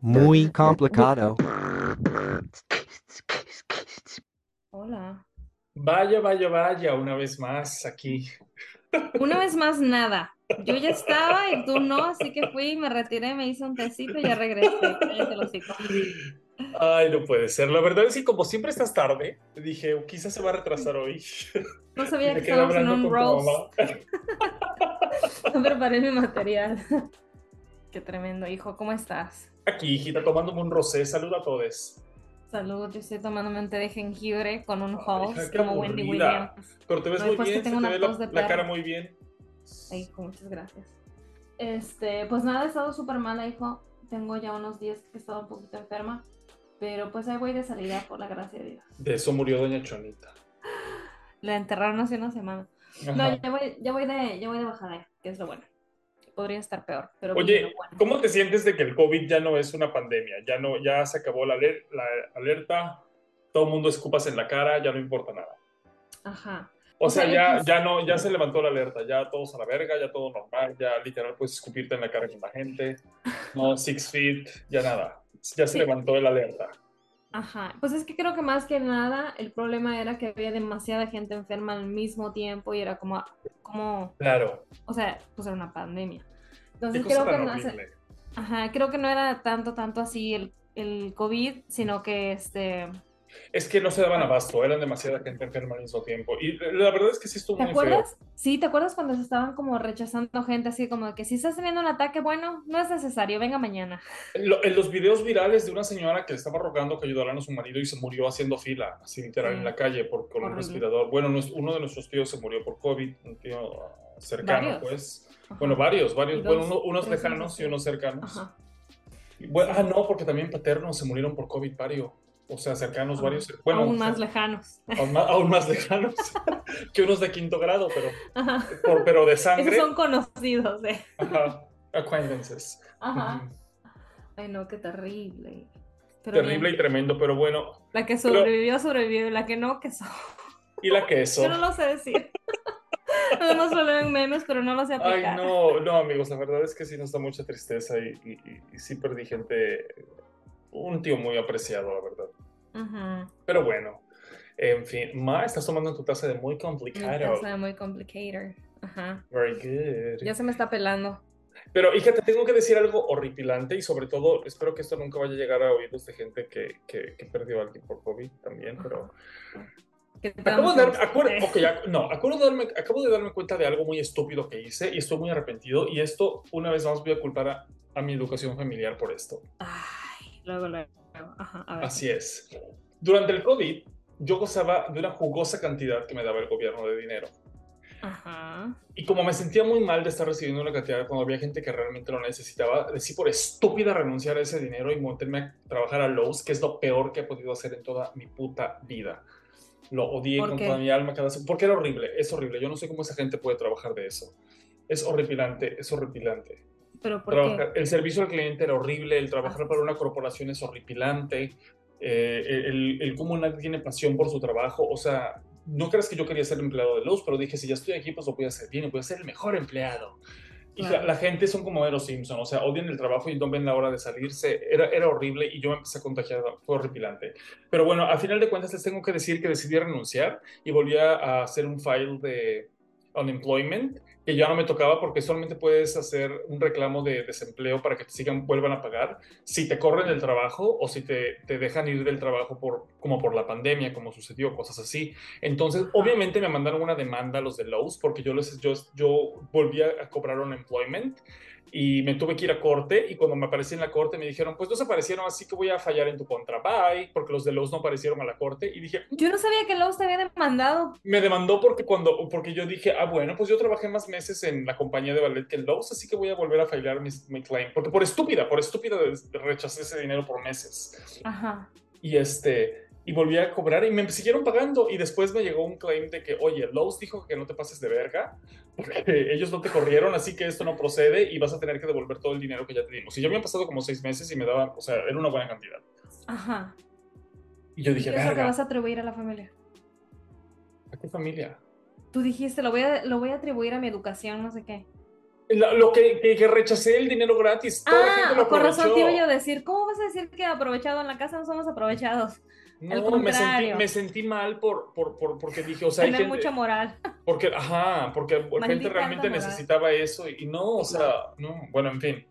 Muy complicado. Hola. Vaya, vaya, vaya, una vez más aquí. Una vez más, nada. Yo ya estaba y tú no, así que fui, me retiré, me hice un tecito y ya regresé. Ay, no puede ser. La verdad es que como siempre estás tarde, dije, "Oh, quizás se va a retrasar hoy. No sabía que estábamos en un roast. No preparé mi material. Qué tremendo, hijo. ¿Cómo estás? Aquí, hijita, tomándome un rosé. Saluda a todos. Salud, yo estoy tomándome un té de jengibre con un qué como Wendy. Williams. Pero te ves No, muy bien, se te ve la, cara muy bien. Ay, hijo, muchas gracias. Este, pues nada, he estado súper mala, hijo. Tengo ya unos días que he estado un poquito enferma. Pero pues ahí voy de salida, por la gracia de Dios. De eso murió Doña Chonita. La enterraron hace una semana. Ajá. No, ya voy, ya voy de, ya voy de bajada, que es lo bueno. Podría estar peor, pero Oye, bueno. ¿cómo te sientes de que el COVID ya no es una pandemia? Ya no, ya se acabó la, aler- la alerta, todo el mundo escupas en la cara, ya no importa nada. Ajá. O sea, sea, ya, ya no, ya se levantó la alerta, ya todos a la verga, ya todo normal, ya literal puedes escupirte en la cara con la gente, no six feet, ya nada, ya se Sí. levantó el alerta. Ajá, pues es que creo que más que nada el problema era que había demasiada gente enferma al mismo tiempo y era como, como, Claro, o sea, pues era una pandemia. Entonces creo que no, ajá, creo que no era tanto, tanto así el, el COVID, sino que este, Es que no se daban abasto, eran demasiada gente enferma al mismo tiempo. Y la verdad es que sí estuvo ¿te muy feo. acuerdas? Sí, ¿te acuerdas cuando se estaban como rechazando gente así como de que si estás teniendo un ataque, bueno, no es necesario, venga mañana. En, lo- en los videos virales de una señora que le estaba rogando que ayudaran a su marido y se murió haciendo fila, así literal Sí. en la calle por, con un Horrible. respirador. Bueno, uno de nuestros tíos se murió por COVID, un tío ah, cercano, Varios. pues. Ajá. Bueno, varios, varios. dos, Bueno, uno- unos lejanos y unos cercanos. Ajá. Bueno, ah, no, porque también paternos se murieron por COVID, varios. O sea, cercanos, Ajá. varios. Bueno, Aún o sea, más lejanos. aún más, aún más lejanos que unos de quinto grado, pero, por- pero de Esos sangre. son conocidos, eh. Ajá, acquaintances. Ajá. Ay, no, qué terrible. Pero Terrible bien. y tremendo, pero bueno. La que Pero- sobrevivió, sobrevivió. y La que no, que so... Y la queso. Yo no lo sé decir. Nada más lo veo en memes, pero no lo sé Ay, aplicar. no, no, amigos, la verdad es que sí nos da mucha tristeza y, y- y- y sí perdí gente, un tío muy apreciado, la verdad. Ujú. Pero bueno, en fin, Ma, estás tomando tu taza de muy Mi complicado. taza muy complicated. Ajá. Very good. Ya se me está pelando. Pero, hija, te tengo que decir algo horripilante y sobre todo, espero que esto nunca vaya a llegar a oídos de gente que, que, que perdió a alguien por COVID también, pero... De, no, acabo de, darme, acabo de darme cuenta de algo muy estúpido que hice y estoy muy arrepentido y esto, una vez más, voy a culpar a, a mi educación familiar por esto. Ay, luego, luego. Ajá, a ver. Así es. Durante el COVID, yo gozaba de una jugosa cantidad que me daba el gobierno de dinero. Ajá. Y como me sentía muy mal de estar recibiendo una cantidad cuando había gente que realmente lo necesitaba, decidí por estúpida renunciar a ese dinero y montarme a trabajar a Lowe's, que es lo peor que he podido hacer en toda mi puta vida. Lo odié ¿Por con qué? toda mi alma cada porque era horrible, es horrible. Yo no sé cómo esa gente puede trabajar de eso. Es horripilante, es horripilante. Pero ¿por qué? el servicio al cliente era horrible, el trabajar Ah. para una corporación es horripilante, eh, el, el cómo nadie tiene pasión por su trabajo, o sea, no crees que yo quería ser empleado de Lowe's, pero dije, si ya estoy aquí, pues lo voy a hacer bien, voy a ser el mejor empleado. Y Claro. la, la gente son como Ero Simpson, o sea, odian el trabajo y no ven la hora de salirse. Era, era horrible y yo me empecé a contagiar, fue horripilante. Pero bueno, a final de cuentas les tengo que decir que decidí renunciar y volví a hacer un file de unemployment que ya no me tocaba porque solamente puedes hacer un reclamo de desempleo para que te sigan, vuelvan a pagar si te corren del trabajo o si te, te dejan ir del trabajo por, como por la pandemia, como sucedió, cosas así. Entonces, obviamente me mandaron una demanda a los de Lowe's porque yo, les, yo, yo volví a cobrar unemployment y me tuve que ir a corte y cuando me aparecí en la corte me dijeron, pues no se aparecieron, así que voy a fallar en tu contra, bye, porque los de Lowe's no aparecieron a la corte y dije, Yo no sabía que Lowe's te había demandado. me demandó porque cuando porque yo dije, ah, bueno, pues yo trabajé más meses en la compañía de ballet que en Lowe's, así que voy a volver a filar mi, mi claim. Porque por estúpida, por estúpida rechacé ese dinero por meses. Ajá. Y este, y volví a cobrar y me siguieron pagando. Y después me llegó un claim de que, oye, Lowe's dijo que no te pases de verga, porque ellos no te corrieron, así que esto no procede y vas a tener que devolver todo el dinero que ya te dimos. Y yo me pasado como seis meses y me daban, o sea, era una buena cantidad. Ajá. Y yo ¿Y dije, eso que verga, vas a atribuir a la familia? ¿a qué familia? Tú dijiste, lo voy a, lo voy a atribuir a mi educación, no sé qué. lo que, que, rechacé el dinero gratis. Toda ah, gente lo por razón te iba yo a decir, ¿cómo vas a decir que aprovechado en la casa no somos aprovechados? No, me sentí, me sentí, mal por, por, por, porque dije, o sea, hay mucha moral. Porque, ajá, porque la gente realmente necesitaba eso y no, o sea, no, bueno, en fin.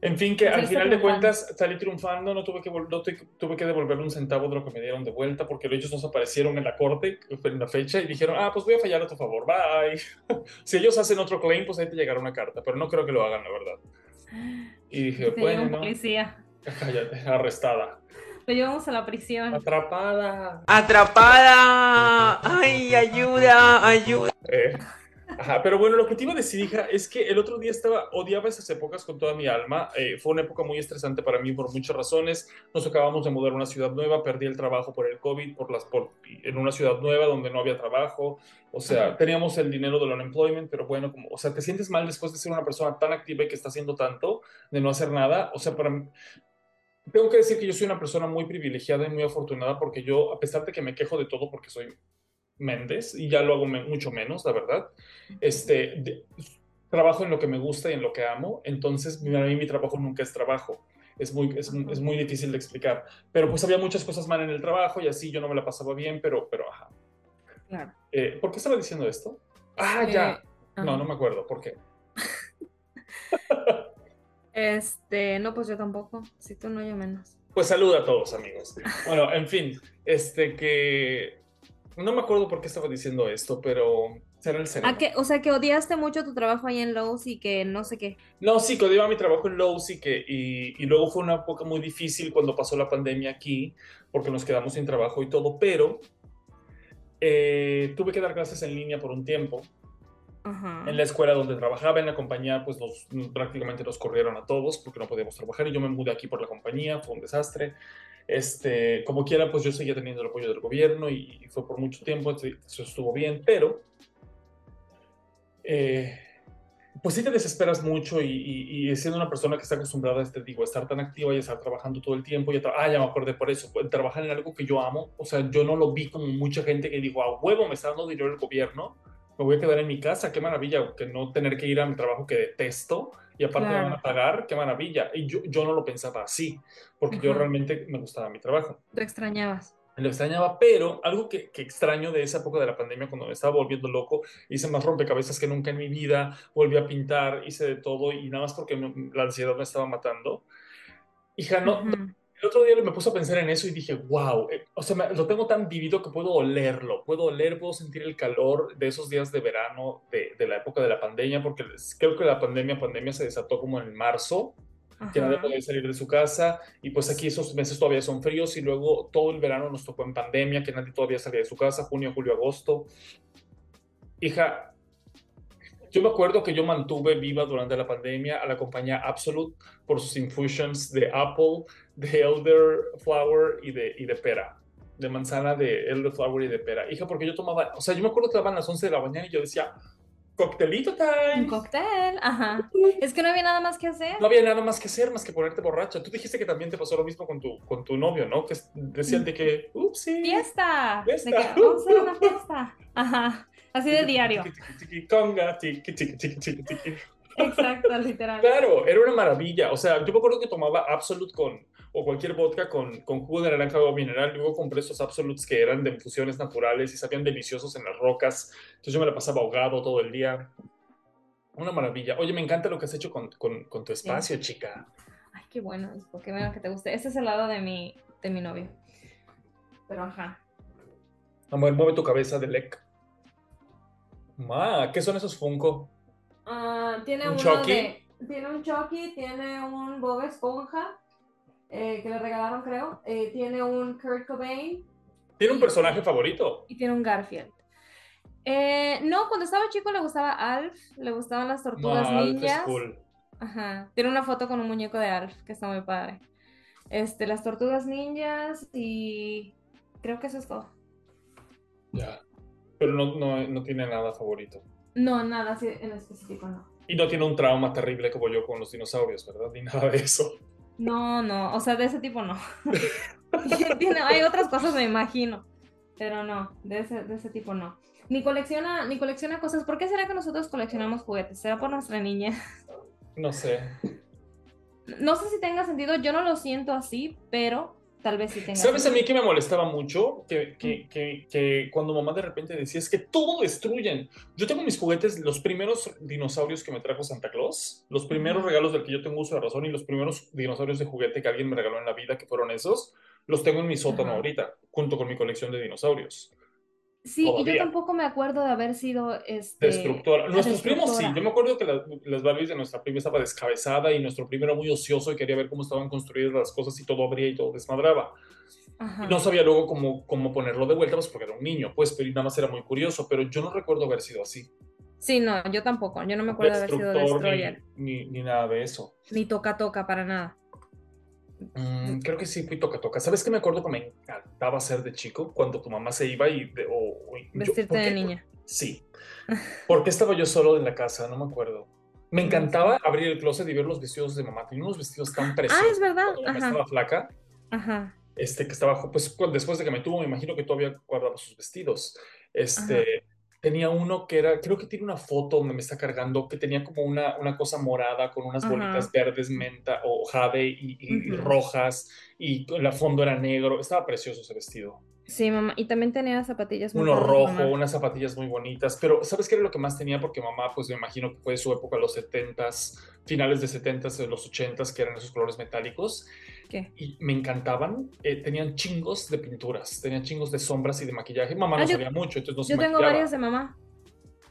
En fin, que al final de cuentas salí triunfando, no tuve que, no tuve que devolver un centavo de lo que me dieron de vuelta porque ellos nos aparecieron en la corte en la fecha y dijeron, ah, pues voy a fallar a tu favor, bye. si ellos hacen otro claim, pues ahí te llegará una carta, pero no creo que lo hagan, la verdad. Y dije, bueno, policía. cállate, arrestada. Lo llevamos a la prisión. Atrapada. Atrapada. Ay, ayuda, ayuda. Eh. Ajá, pero bueno, lo que te iba a decir, hija, es que el otro día estaba, odiaba esas épocas con toda mi alma. Eh, fue una época muy estresante para mí por muchas razones. Nos acabamos de mudar a una ciudad nueva, perdí el trabajo por el COVID, por las, por, en una ciudad nueva donde no había trabajo. O sea, teníamos el dinero del unemployment, pero bueno, como, o sea, te sientes mal después de ser una persona tan activa y que está haciendo tanto, de no hacer nada. O sea, para mí, tengo que decir que yo soy una persona muy privilegiada y muy afortunada porque yo, a pesar de que me quejo de todo porque soy Méndez, y ya lo hago mucho menos, la verdad. Este, trabajo en lo que me gusta y en lo que amo, entonces a mí mi trabajo nunca es trabajo. Es muy, es, muy difícil de explicar. Pero pues había muchas cosas mal en el trabajo y así yo no me la pasaba bien, pero, pero ajá. Claro. Eh, ¿Por qué estaba diciendo esto? Ah, ya. Eh, no, no me acuerdo. ¿Por qué? este, no, pues yo tampoco. Si tú no, yo menos. Pues saluda a todos, amigos. Bueno, en fin, este que no me acuerdo por qué estaba diciendo esto, pero será el cerebro. o sea, que odiaste mucho tu trabajo ahí en Lowe's y que no sé qué. No, sí, que odiaba mi trabajo en Lowe's y que y, luego fue una época muy difícil cuando pasó la pandemia aquí, porque nos quedamos sin trabajo y todo, pero eh, tuve que dar clases en línea por un tiempo. En la escuela donde trabajaba, en la compañía, pues nos, prácticamente nos corrieron a todos porque no podíamos trabajar y yo me mudé aquí por la compañía, fue un desastre. Este, como quiera, pues yo seguía teniendo el apoyo del gobierno y, fue por mucho tiempo, eso estuvo bien, pero eh, pues sí te desesperas mucho y, siendo una persona que está acostumbrada este, digo, a estar tan activa y a estar trabajando todo el tiempo, y ah, ya me acordé por eso, trabajar en algo que yo amo, o sea, yo no lo vi como mucha gente que dijo, a huevo, me está dando dinero el gobierno, me voy a quedar en mi casa, qué maravilla, que no tener que ir a mi trabajo que detesto y aparte me van a pagar, qué maravilla. Y yo, yo no lo pensaba así, porque yo realmente me gustaba mi trabajo. Te extrañabas. Lo extrañaba, pero algo que, que, extraño de esa época de la pandemia, cuando me estaba volviendo loco, hice más rompecabezas que nunca en mi vida, volví a pintar, hice de todo y nada más porque la ansiedad me estaba matando. Hija, no, el otro día me puse a pensar en eso y dije, wow, eh, o sea, lo tengo tan vivido que puedo olerlo, puedo oler, puedo sentir el calor de esos días de verano de, de la época de la pandemia, porque creo que la pandemia, pandemia se desató como en marzo, que nadie podía salir de su casa, y pues aquí esos meses todavía son fríos, y luego todo el verano nos tocó en pandemia, que nadie todavía salía de su casa, junio, julio, agosto. Hija, yo me acuerdo que yo mantuve viva durante la pandemia a la compañía Absolute por sus infusions de apple, de elderflower y de, y de pera. De manzana, de elderflower y de pera. Hija, porque yo tomaba, o sea, yo me acuerdo que daban las 11 de la mañana y yo decía, coctelito time. Un cóctel, ajá. Es que no había nada más que hacer. No había nada más que hacer más que ponerte borracha. Tú dijiste que también te pasó lo mismo con tu, con tu novio, ¿no? Que decían de que, ups, Fiesta. Fiesta. De que vamos a una fiesta. Ajá. Así de diario. Exacto, literal. Claro, era una maravilla. O sea, yo me acuerdo que tomaba Absolute con, o cualquier vodka con, con jugo de naranja o mineral. Luego compré esos Absolutes que eran de infusiones naturales y sabían deliciosos en las rocas. Entonces yo me la pasaba ahogado todo el día. Una maravilla. Oye, me encanta lo que has hecho con, con, con tu espacio, chica. Ay, qué bueno. Qué bueno que te guste. Este es el lado de mi, de mi novio. Pero ajá. Amor, mueve tu cabeza de lec. Ma, ¿qué son esos Funko? Ah, tiene ¿Un Chucky? tiene un Chucky, tiene un Bob Esponja, eh, que le regalaron, creo. Eh, tiene un Kurt Cobain. ¿Tiene un personaje favorito? Y tiene un Garfield. Eh, no, cuando estaba chico le gustaba Alf, le gustaban las tortugas ninjas. Ajá. Tiene una foto con un muñeco de Alf, que está muy padre. Este, las tortugas ninjas y creo que eso es todo. Ya. Pero no, no, no tiene nada favorito. No, nada así en específico, no. Y no tiene un trauma terrible como yo con los dinosaurios, ¿verdad? Ni nada de eso. No, no, o sea, de ese tipo no. hay otras cosas, me imagino, pero no, de ese, de ese tipo no. Ni colecciona, ni colecciona cosas. ¿Por qué será que nosotros coleccionamos juguetes? ¿Será por nuestra niña? No sé. No sé si tenga sentido, yo no lo siento así, pero tal vez sí tenga ¿Sabes a mí que me molestaba mucho? Que, que, que, que, cuando mamá de repente decía, es que todo destruyen. Yo tengo mis juguetes, los primeros dinosaurios que me trajo Santa Claus, los primeros regalos del que yo tengo uso de razón y los primeros dinosaurios de juguete que alguien me regaló en la vida, que fueron esos, los tengo en mi sótano ahorita, junto con mi colección de dinosaurios. Sí, y yo tampoco me acuerdo de haber sido este, destructora. Nuestros primos sí. Yo me acuerdo que las Barbies de nuestra prima estaba descabezada y nuestro primo era muy ocioso y quería ver cómo estaban construidas las cosas y todo abría y todo desmadraba. Y no sabía luego cómo, cómo ponerlo de vuelta, pues porque era un niño, pues, pero nada más era muy curioso. Pero yo no recuerdo haber sido así. Sí, no, yo tampoco. Yo no me acuerdo de haber sido destroyer. Ni, ni, nada de eso. Ni toca toca para nada. Mm, creo que sí fui toca toca. ¿Sabes qué me acuerdo que me encantaba ser de chico cuando tu mamá se iba y... o, Vestirte de niña. Sí. porque estaba yo solo en la casa? No me acuerdo. Me encantaba abrir el closet y ver los vestidos de mamá. Tenía unos vestidos tan preciosos. Ah, es verdad. Ajá. Estaba flaca. Ajá. Este, que estaba, pues después de que me tuvo, me imagino que todavía guardaba sus vestidos. Este, tenía uno que era, creo que tiene una foto donde me está cargando, que tenía como una, una cosa morada con unas bolitas verdes, menta o jade y, rojas, y la fondo era negro. Estaba precioso ese vestido. Sí, mamá. Y también tenía zapatillas muy Uno rojo, unas zapatillas muy bonitas. Pero, ¿sabes qué era lo que más tenía? Porque mamá, pues me imagino que fue de su época, los 70s, finales de 70s, de los 80s, que eran esos colores metálicos. Y me encantaban. Eh, tenían chingos de pinturas, tenían chingos de sombras y de maquillaje. Mamá no ah, sabía mucho, entonces no se Yo tengo varias de mamá.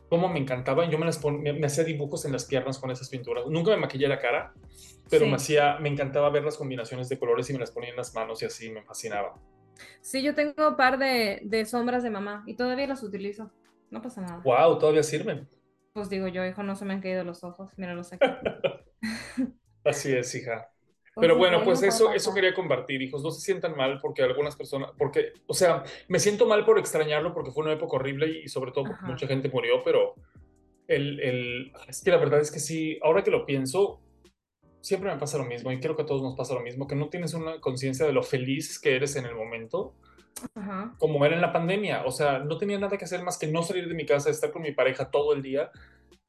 Cómo me encantaban. Yo me las me, hacía dibujos en las piernas con esas pinturas. Nunca me maquillé la cara, pero me hacía, me encantaba ver las combinaciones de colores y me las ponía en las manos y así me fascinaba. Sí, yo tengo un par de, de sombras de mamá y todavía las utilizo. No pasa nada. Wow, todavía sirven. Pues digo yo, hijo, no se me han caído los ojos. Míralos aquí. Así es, hija. Pero bueno, pues eso, eso quería compartir, hijos. No se sientan mal porque algunas personas, porque, o sea, me siento mal por extrañarlo porque fue una época horrible y, sobre todo porque mucha gente murió, pero el, el, es que la verdad es que sí, ahora que lo pienso, siempre me pasa lo mismo y creo que a todos nos pasa lo mismo, que no tienes una conciencia de lo feliz que eres en el momento. Como era en la pandemia, o sea, no tenía nada que hacer más que no salir de mi casa, estar con mi pareja todo el día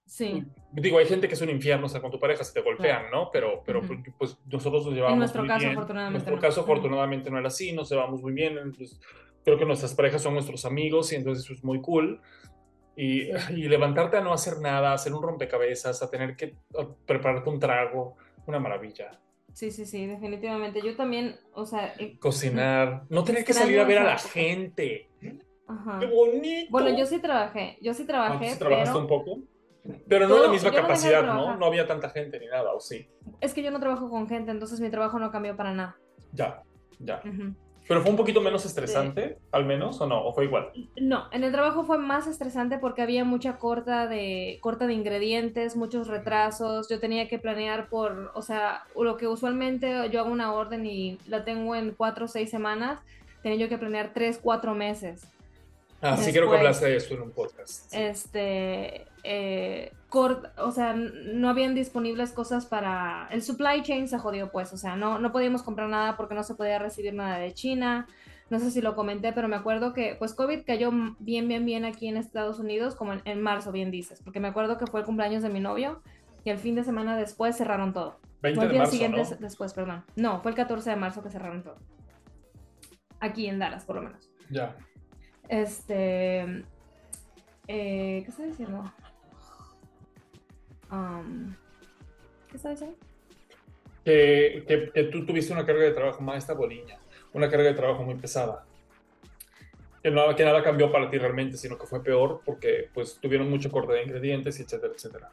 Sí. Digo, hay gente que es un infierno, o sea, con tu pareja se te golpean, ¿no? Pero, pero pues nosotros nos llevamos en nuestro muy caso, bien. Afortunadamente, en nuestro caso, afortunadamente, no era así, nos llevamos muy bien. Entonces, creo que nuestras parejas son nuestros amigos y entonces eso es muy cool. Y, y levantarte a no hacer nada, a hacer un rompecabezas, a tener que prepararte un trago, una maravilla. Sí, sí, sí, definitivamente. Yo también, o sea... Eh, Cocinar, no tener que salir a ver a la gente. Ajá. ¡Qué bonito! Bueno, yo sí trabajé, yo sí trabajé, ¿Trabajaste un poco? Pero no, la misma capacidad, no, ¿no? había tanta gente ni nada, ¿o sí? Es que yo no trabajo con gente, entonces mi trabajo no cambió para nada. Ya, ya. ¿Pero fue un poquito menos estresante, al menos, o no? ¿O fue igual? No, en el trabajo fue más estresante porque había mucha corta de, corta de ingredientes, muchos retrasos. Yo tenía que planear por, o sea, lo que usualmente yo hago una orden y la tengo en cuatro o seis semanas, tenía yo que planear tres, cuatro meses. Ah, sí quiero que hablaste de eso en un podcast. Este, eh, o sea, no habían disponibles cosas para... El supply chain se jodió pues, o sea, no, no podíamos comprar nada porque no se podía recibir nada de China. No sé si lo comenté, pero me acuerdo que pues COVID cayó bien, bien, bien aquí en Estados Unidos, como en, marzo, bien dices, porque me acuerdo que fue el cumpleaños de mi novio y el fin de semana después cerraron todo. 20 el día siguiente después, perdón. No, fue el 14 de marzo que cerraron todo. Aquí en Dallas, por lo menos. Ya. Este. Eh, ¿Qué está diciendo? ¿Qué está diciendo? Que, que, tú tuviste una carga de trabajo más esta boliña, una carga de trabajo muy pesada. Que nada, que nada cambió para ti realmente, sino que fue peor porque pues tuvieron mucho corte de ingredientes, etcétera, etcétera.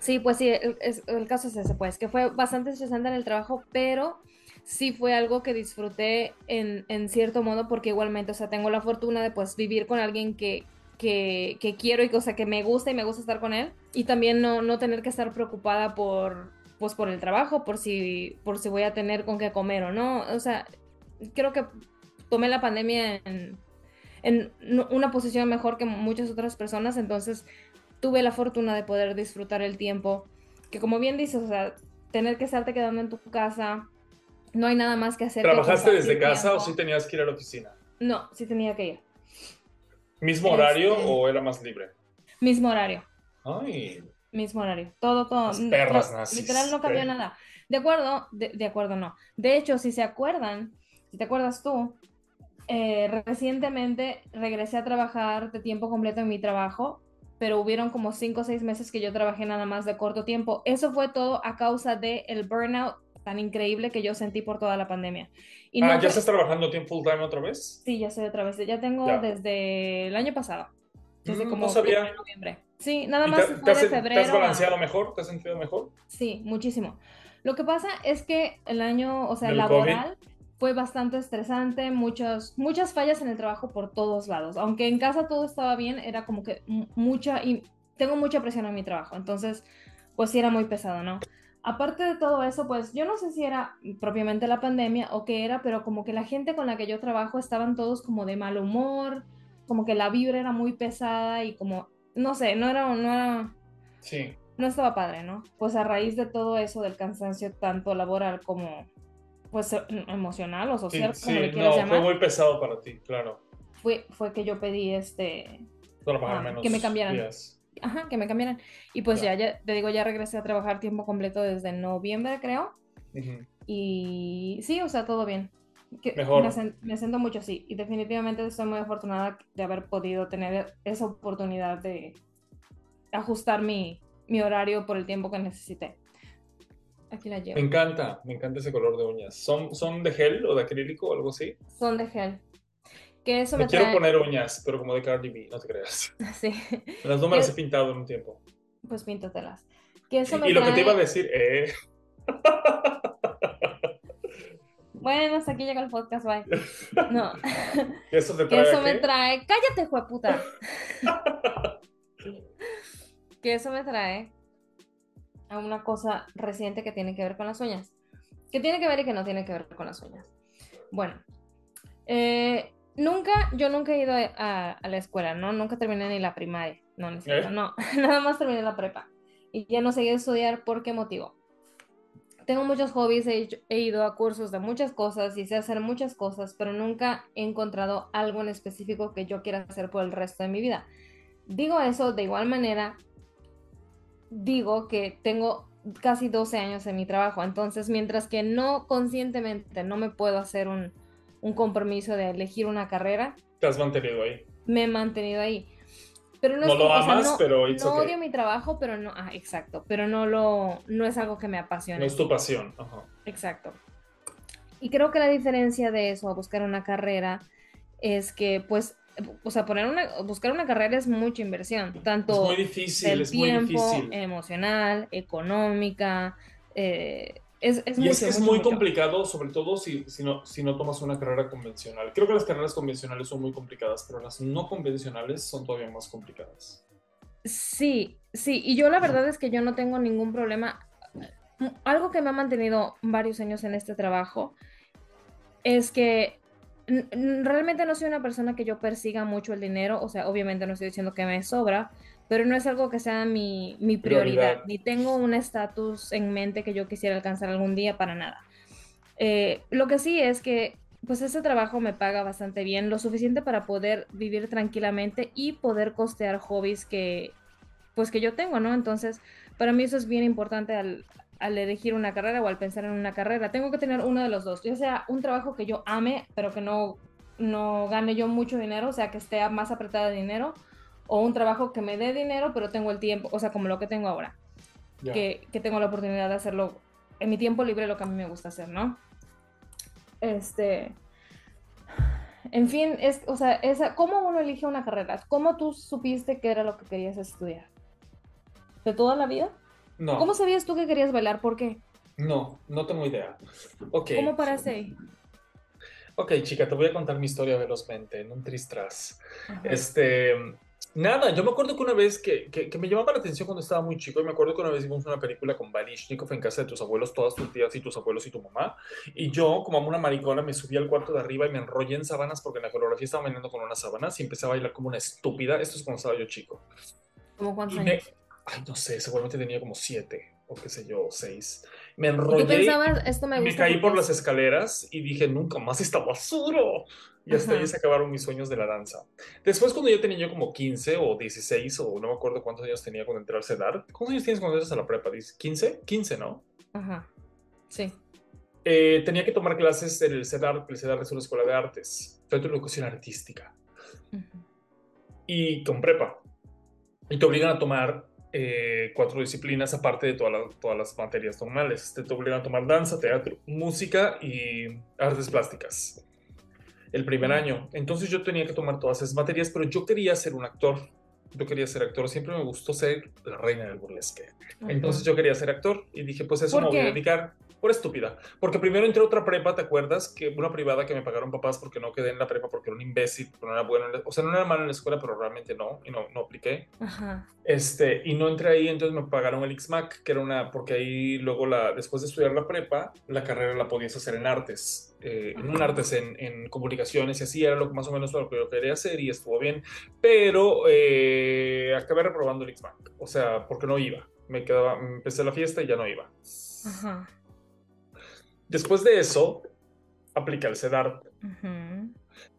Sí, pues sí, el, el, caso es ese, pues, que fue bastante estresante en el trabajo, pero sí fue algo que disfruté en, en, cierto modo porque igualmente, o sea, tengo la fortuna de pues vivir con alguien que, que, que quiero y cosa que me gusta y me gusta estar con él y también no, no tener que estar preocupada por pues por el trabajo, por si, por si voy a tener con qué comer o no. O sea, creo que tomé la pandemia en, en una posición mejor que muchas otras personas, entonces tuve la fortuna de poder disfrutar el tiempo, que como bien dices, o sea, tener que estarte quedando en tu casa, no hay nada más que hacer. ¿Trabajaste desde casa o sí tenías que ir a la oficina? No, sí tenía que ir. ¿Mismo horario este, o era más libre? Mismo horario. Ay. Mismo horario. Todo, todo. Las perras nazis. Literal no cambió nada. De acuerdo, de, acuerdo no. De hecho, si se acuerdan, si te acuerdas tú, eh, recientemente regresé a trabajar de tiempo completo en mi trabajo, pero hubieron como cinco o seis meses que yo trabajé nada más de corto tiempo. Eso fue todo a causa del el burnout tan increíble que yo sentí por toda la pandemia. Y ah, ¿ya estás trabajando tiempo full time otra vez? Sí, ya estoy otra vez. Ya tengo desde el año pasado. Desde mm, como no sabía. noviembre. Sí, nada más te, fue de febrero. ¿Te has balanceado mejor? ¿Te has sentido mejor? Sí, muchísimo. Lo que pasa es que el año, o sea, el laboral fue bastante estresante, muchas, muchas fallas en el trabajo por todos lados. Aunque en casa todo estaba bien, era como que mucha, y tengo mucha presión en mi trabajo. Entonces, pues sí era muy pesado, ¿no? Aparte de todo eso, pues yo no sé si era propiamente la pandemia o qué era, pero como que la gente con la que yo trabajo estaban todos como de mal humor, como que la vibra era muy pesada y como, no sé, no era, no era, sí. no estaba padre, ¿no? Pues a raíz de todo eso, del cansancio tanto laboral como, pues emocional o social, sí, como le quieras no, fue muy pesado para ti, claro. Fue, fue que yo pedí este, ah, que me cambiaran ajá, que me cambiaran. Y pues ya. ya, te digo, ya regresé a trabajar tiempo completo desde noviembre, creo. Y sí, o sea, todo bien. Mejor. Me, siento mucho, sí. Y definitivamente estoy muy afortunada de haber podido tener esa oportunidad de ajustar mi, mi horario por el tiempo que necesité. Aquí la llevo. Me encanta, me encanta ese color de uñas. ¿Son, ¿Son de gel o de acrílico o algo así? Son de gel. Que eso me, quiero poner uñas, pero como de Cardi B, no te creas. Sí. Las no me las he pintado en un tiempo. Pues píntatelas. Que eso y, lo que te iba a decir, eh. Bueno, hasta aquí llega el podcast, bye. No. ¿Que eso te trae? Que eso me trae. Cállate, jueputa. que eso me trae a una cosa reciente que tiene que ver con las uñas. Que tiene que ver y que no tiene que ver con las uñas. Bueno, eh, Nunca, yo nunca he ido a, la escuela, ¿no? Nunca terminé ni la primaria, no, siquiera, ¿Eh? no, nada más terminé la prepa. Y ya no seguí a estudiar, ¿por qué motivo? Tengo muchos hobbies, he, he, ido a cursos de muchas cosas y sé hacer muchas cosas, pero nunca he encontrado algo en específico que yo quiera hacer por el resto de mi vida. Digo eso de igual manera, digo que tengo casi 12 años en mi trabajo, entonces mientras que no conscientemente no me puedo hacer un un compromiso de elegir una carrera. Te has mantenido ahí. Me he mantenido ahí. Pero no, no lo amas, no, pero no odio mi trabajo, pero no, ah, exacto, pero no lo, no es algo que me apasione. No es tu pasión. Ajá. Exacto. Y creo que la diferencia de eso a buscar una carrera es que, pues, o sea, poner una, buscar una carrera es mucha inversión, tanto es muy difícil, es tiempo, muy difícil. emocional, económica, eh, es, es y es que es muy complicado, sobre todo si, si, no, si no tomas una carrera convencional. Creo que las carreras convencionales son muy complicadas, pero las no convencionales son todavía más complicadas. Sí, sí, y yo la verdad es que yo no tengo ningún problema. Algo que me ha mantenido varios años en este trabajo es que realmente no soy una persona que yo persiga mucho el dinero, o sea, obviamente no estoy diciendo que me sobra, pero no es algo que sea mi, mi prioridad, ni tengo un estatus en mente que yo quisiera alcanzar algún día para nada. Eh, lo que sí es que pues ese trabajo me paga bastante bien, lo suficiente para poder vivir tranquilamente y poder costear hobbies que pues que yo tengo, ¿no? Entonces, para mí eso es bien importante al, al elegir una carrera o al pensar en una carrera. Tengo que tener uno de los dos, ya sea un trabajo que yo ame, pero que no, no gane yo mucho dinero, o sea, que esté más apretada de dinero, o un trabajo que me dé dinero, pero tengo el tiempo, o sea, como lo que tengo ahora, que, que, tengo la oportunidad de hacerlo en mi tiempo libre, lo que a mí me gusta hacer, ¿no? Este, en fin, es, o sea, esa, ¿cómo uno elige una carrera? ¿Cómo tú supiste que era lo que querías estudiar? ¿De toda la vida? No. ¿Cómo sabías tú que querías bailar? ¿Por qué? No, no tengo idea. Okay. ¿Cómo paraste Ok, chica, te voy a contar mi historia velozmente, en un tristras. Este, Nada, yo me acuerdo que una vez que, que, me llamaba la atención cuando estaba muy chico, y me acuerdo que una vez vimos una película con Balishnikov en casa de tus abuelos, todas tus tías y tus abuelos y tu mamá, y yo, como una maricona, me subí al cuarto de arriba y me enrollé en sábanas porque en la coreografía estaba bailando con unas sábanas y empecé a bailar como una estúpida. Esto es cuando estaba yo chico. ¿Cómo cuántos años? Ay, no sé, seguramente tenía como siete. O qué sé yo, seis. Me enrollé. ¿Tú pensabas, esto me, me caí por las escaleras y dije, nunca más esta basura. Y hasta ahí se acabaron mis sueños de la danza. Después, cuando yo tenía yo como 15 o 16, o no me acuerdo cuántos años tenía cuando entré al CEDAR. ¿Cuántos años tienes cuando entras a la prepa? ¿15? 15, ¿no? Ajá. Sí. Eh, tenía que tomar clases en el CEDAR, el CEDAR es una escuela de artes, Centro de Educación Artística. Y con prepa. Y te obligan a tomar eh, cuatro disciplinas aparte de todas todas las materias normales. Te, te obligan a tomar danza, teatro, música y artes plásticas el primer año. Entonces yo tenía que tomar todas esas materias, pero yo quería ser un actor. Yo quería ser actor, siempre me gustó ser la reina del burlesque. Entonces yo quería ser actor y dije, pues eso me voy a dedicar por estúpida. Porque primero entré a otra prepa, ¿te acuerdas? Que una privada que me pagaron papás porque no quedé en la prepa porque era un imbécil, porque no era bueno. o sea, no era malo en la escuela, pero realmente no, y no, no apliqué. Este, y no entré ahí, entonces me pagaron el XMAC, que era una, porque ahí luego, la, después de estudiar la prepa, la carrera la podías hacer en artes. Eh, en un artes en, en, comunicaciones y así era lo que más o menos lo que yo quería hacer y estuvo bien, pero eh, acabé reprobando el XMAC, o sea, porque no iba, me quedaba, empecé la fiesta y ya no iba. Ajá. Después de eso, aplica el CEDAR.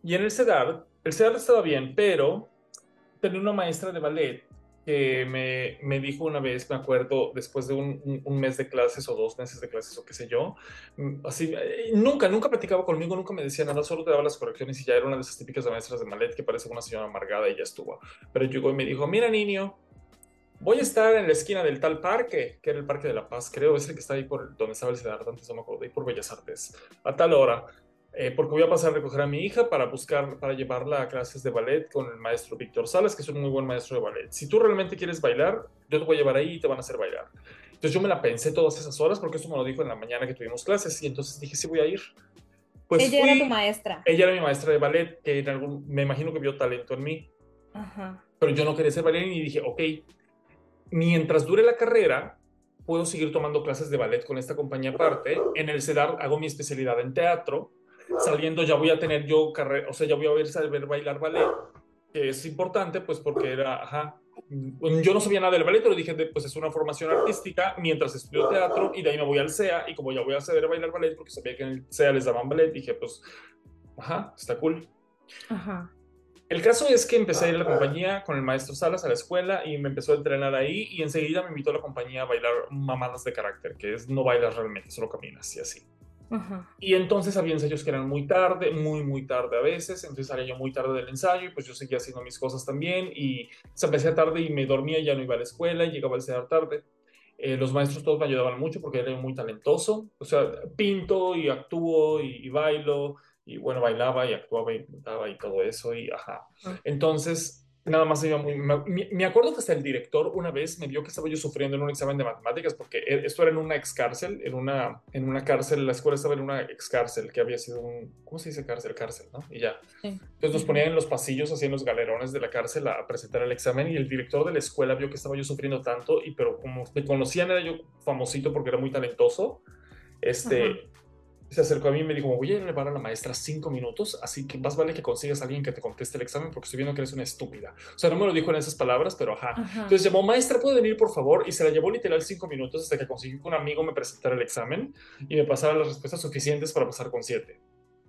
Y en el CEDAR, el CEDAR estaba bien, pero tenía una maestra de ballet que me, me dijo una vez, me acuerdo, después de un, mes de clases o dos meses de clases o qué sé yo, mm, así, eh, nunca, nunca platicaba conmigo, nunca me decía nada, solo te daba las correcciones y ya era una de esas típicas maestras de ballet que parece una señora amargada y ya estuvo. Pero llegó y me dijo, mira niño, voy a estar en la esquina del tal parque, que era el Parque de la Paz, creo, es el que está ahí por donde estaba el CEDAR, antes no me acuerdo, ahí por Bellas Artes, a tal hora, eh, porque voy a pasar a recoger a mi hija para buscar, para llevarla a clases de ballet con el maestro Víctor Salas, que es un muy buen maestro de ballet. Si tú realmente quieres bailar, yo te voy a llevar ahí y te van a hacer bailar. Entonces yo me la pensé todas esas horas, porque eso me lo dijo en la mañana que tuvimos clases, y entonces dije, sí voy a ir. Pues ella era tu maestra. Ella era mi maestra de ballet, que en algún, me imagino que vio talento en mí. Ajá. Pero yo no quería ser bailarín y dije, ok, mientras dure la carrera, puedo seguir tomando clases de ballet con esta compañía aparte. En el CEDAR hago mi especialidad en teatro. Saliendo ya voy a tener yo carrera, o sea, ya voy a ver saber bailar ballet, que es importante, pues porque era, ajá, yo no sabía nada del ballet, pero dije, pues es una formación artística mientras estudio teatro y de ahí me voy al CEA y como ya voy a saber bailar ballet porque sabía que en el CEA les daban ballet, dije, pues, ajá, está cool. Ajá. El caso es que empecé a ir a la compañía con el maestro Salas a la escuela y me empezó a entrenar ahí y enseguida me invitó a la compañía a bailar mamadas de carácter, que es no bailas realmente, solo caminas y así. Y entonces había ensayos que eran muy tarde, muy, muy tarde a veces, entonces salía yo muy tarde del ensayo y pues yo seguía haciendo mis cosas también y se empecé tarde y me dormía ya no iba a la escuela y llegaba al cenar tarde. Eh, los maestros todos me ayudaban mucho porque era muy talentoso, o sea, pinto y actúo y, y bailo y bueno, bailaba y actuaba y pintaba y todo eso y ajá. Entonces, nada más iba muy... Me, acuerdo que hasta el director una vez me vio que estaba yo sufriendo en un examen de matemáticas porque e, esto era en una ex cárcel, en una, en una cárcel, la escuela estaba en una ex cárcel que había sido un... ¿Cómo se dice cárcel? Cárcel, ¿no? Y ya. Entonces nos ponían en los pasillos, así en los galerones de la cárcel a presentar el examen y el director de la escuela vio que estaba yo sufriendo tanto y pero como me conocían era yo famosito porque era muy talentoso. Este, se acercó a mí y me dijo, voy a llevar a la maestra cinco minutos, así que más vale que consigas a alguien que te conteste el examen porque estoy viendo que eres una estúpida. O sea, no me lo dijo en esas palabras, pero ajá. Entonces llamó, maestra, ¿puede venir por favor? Y se la llevó literal cinco minutos hasta que consiguió que un amigo me presentara el examen y me pasara las respuestas suficientes para pasar con siete.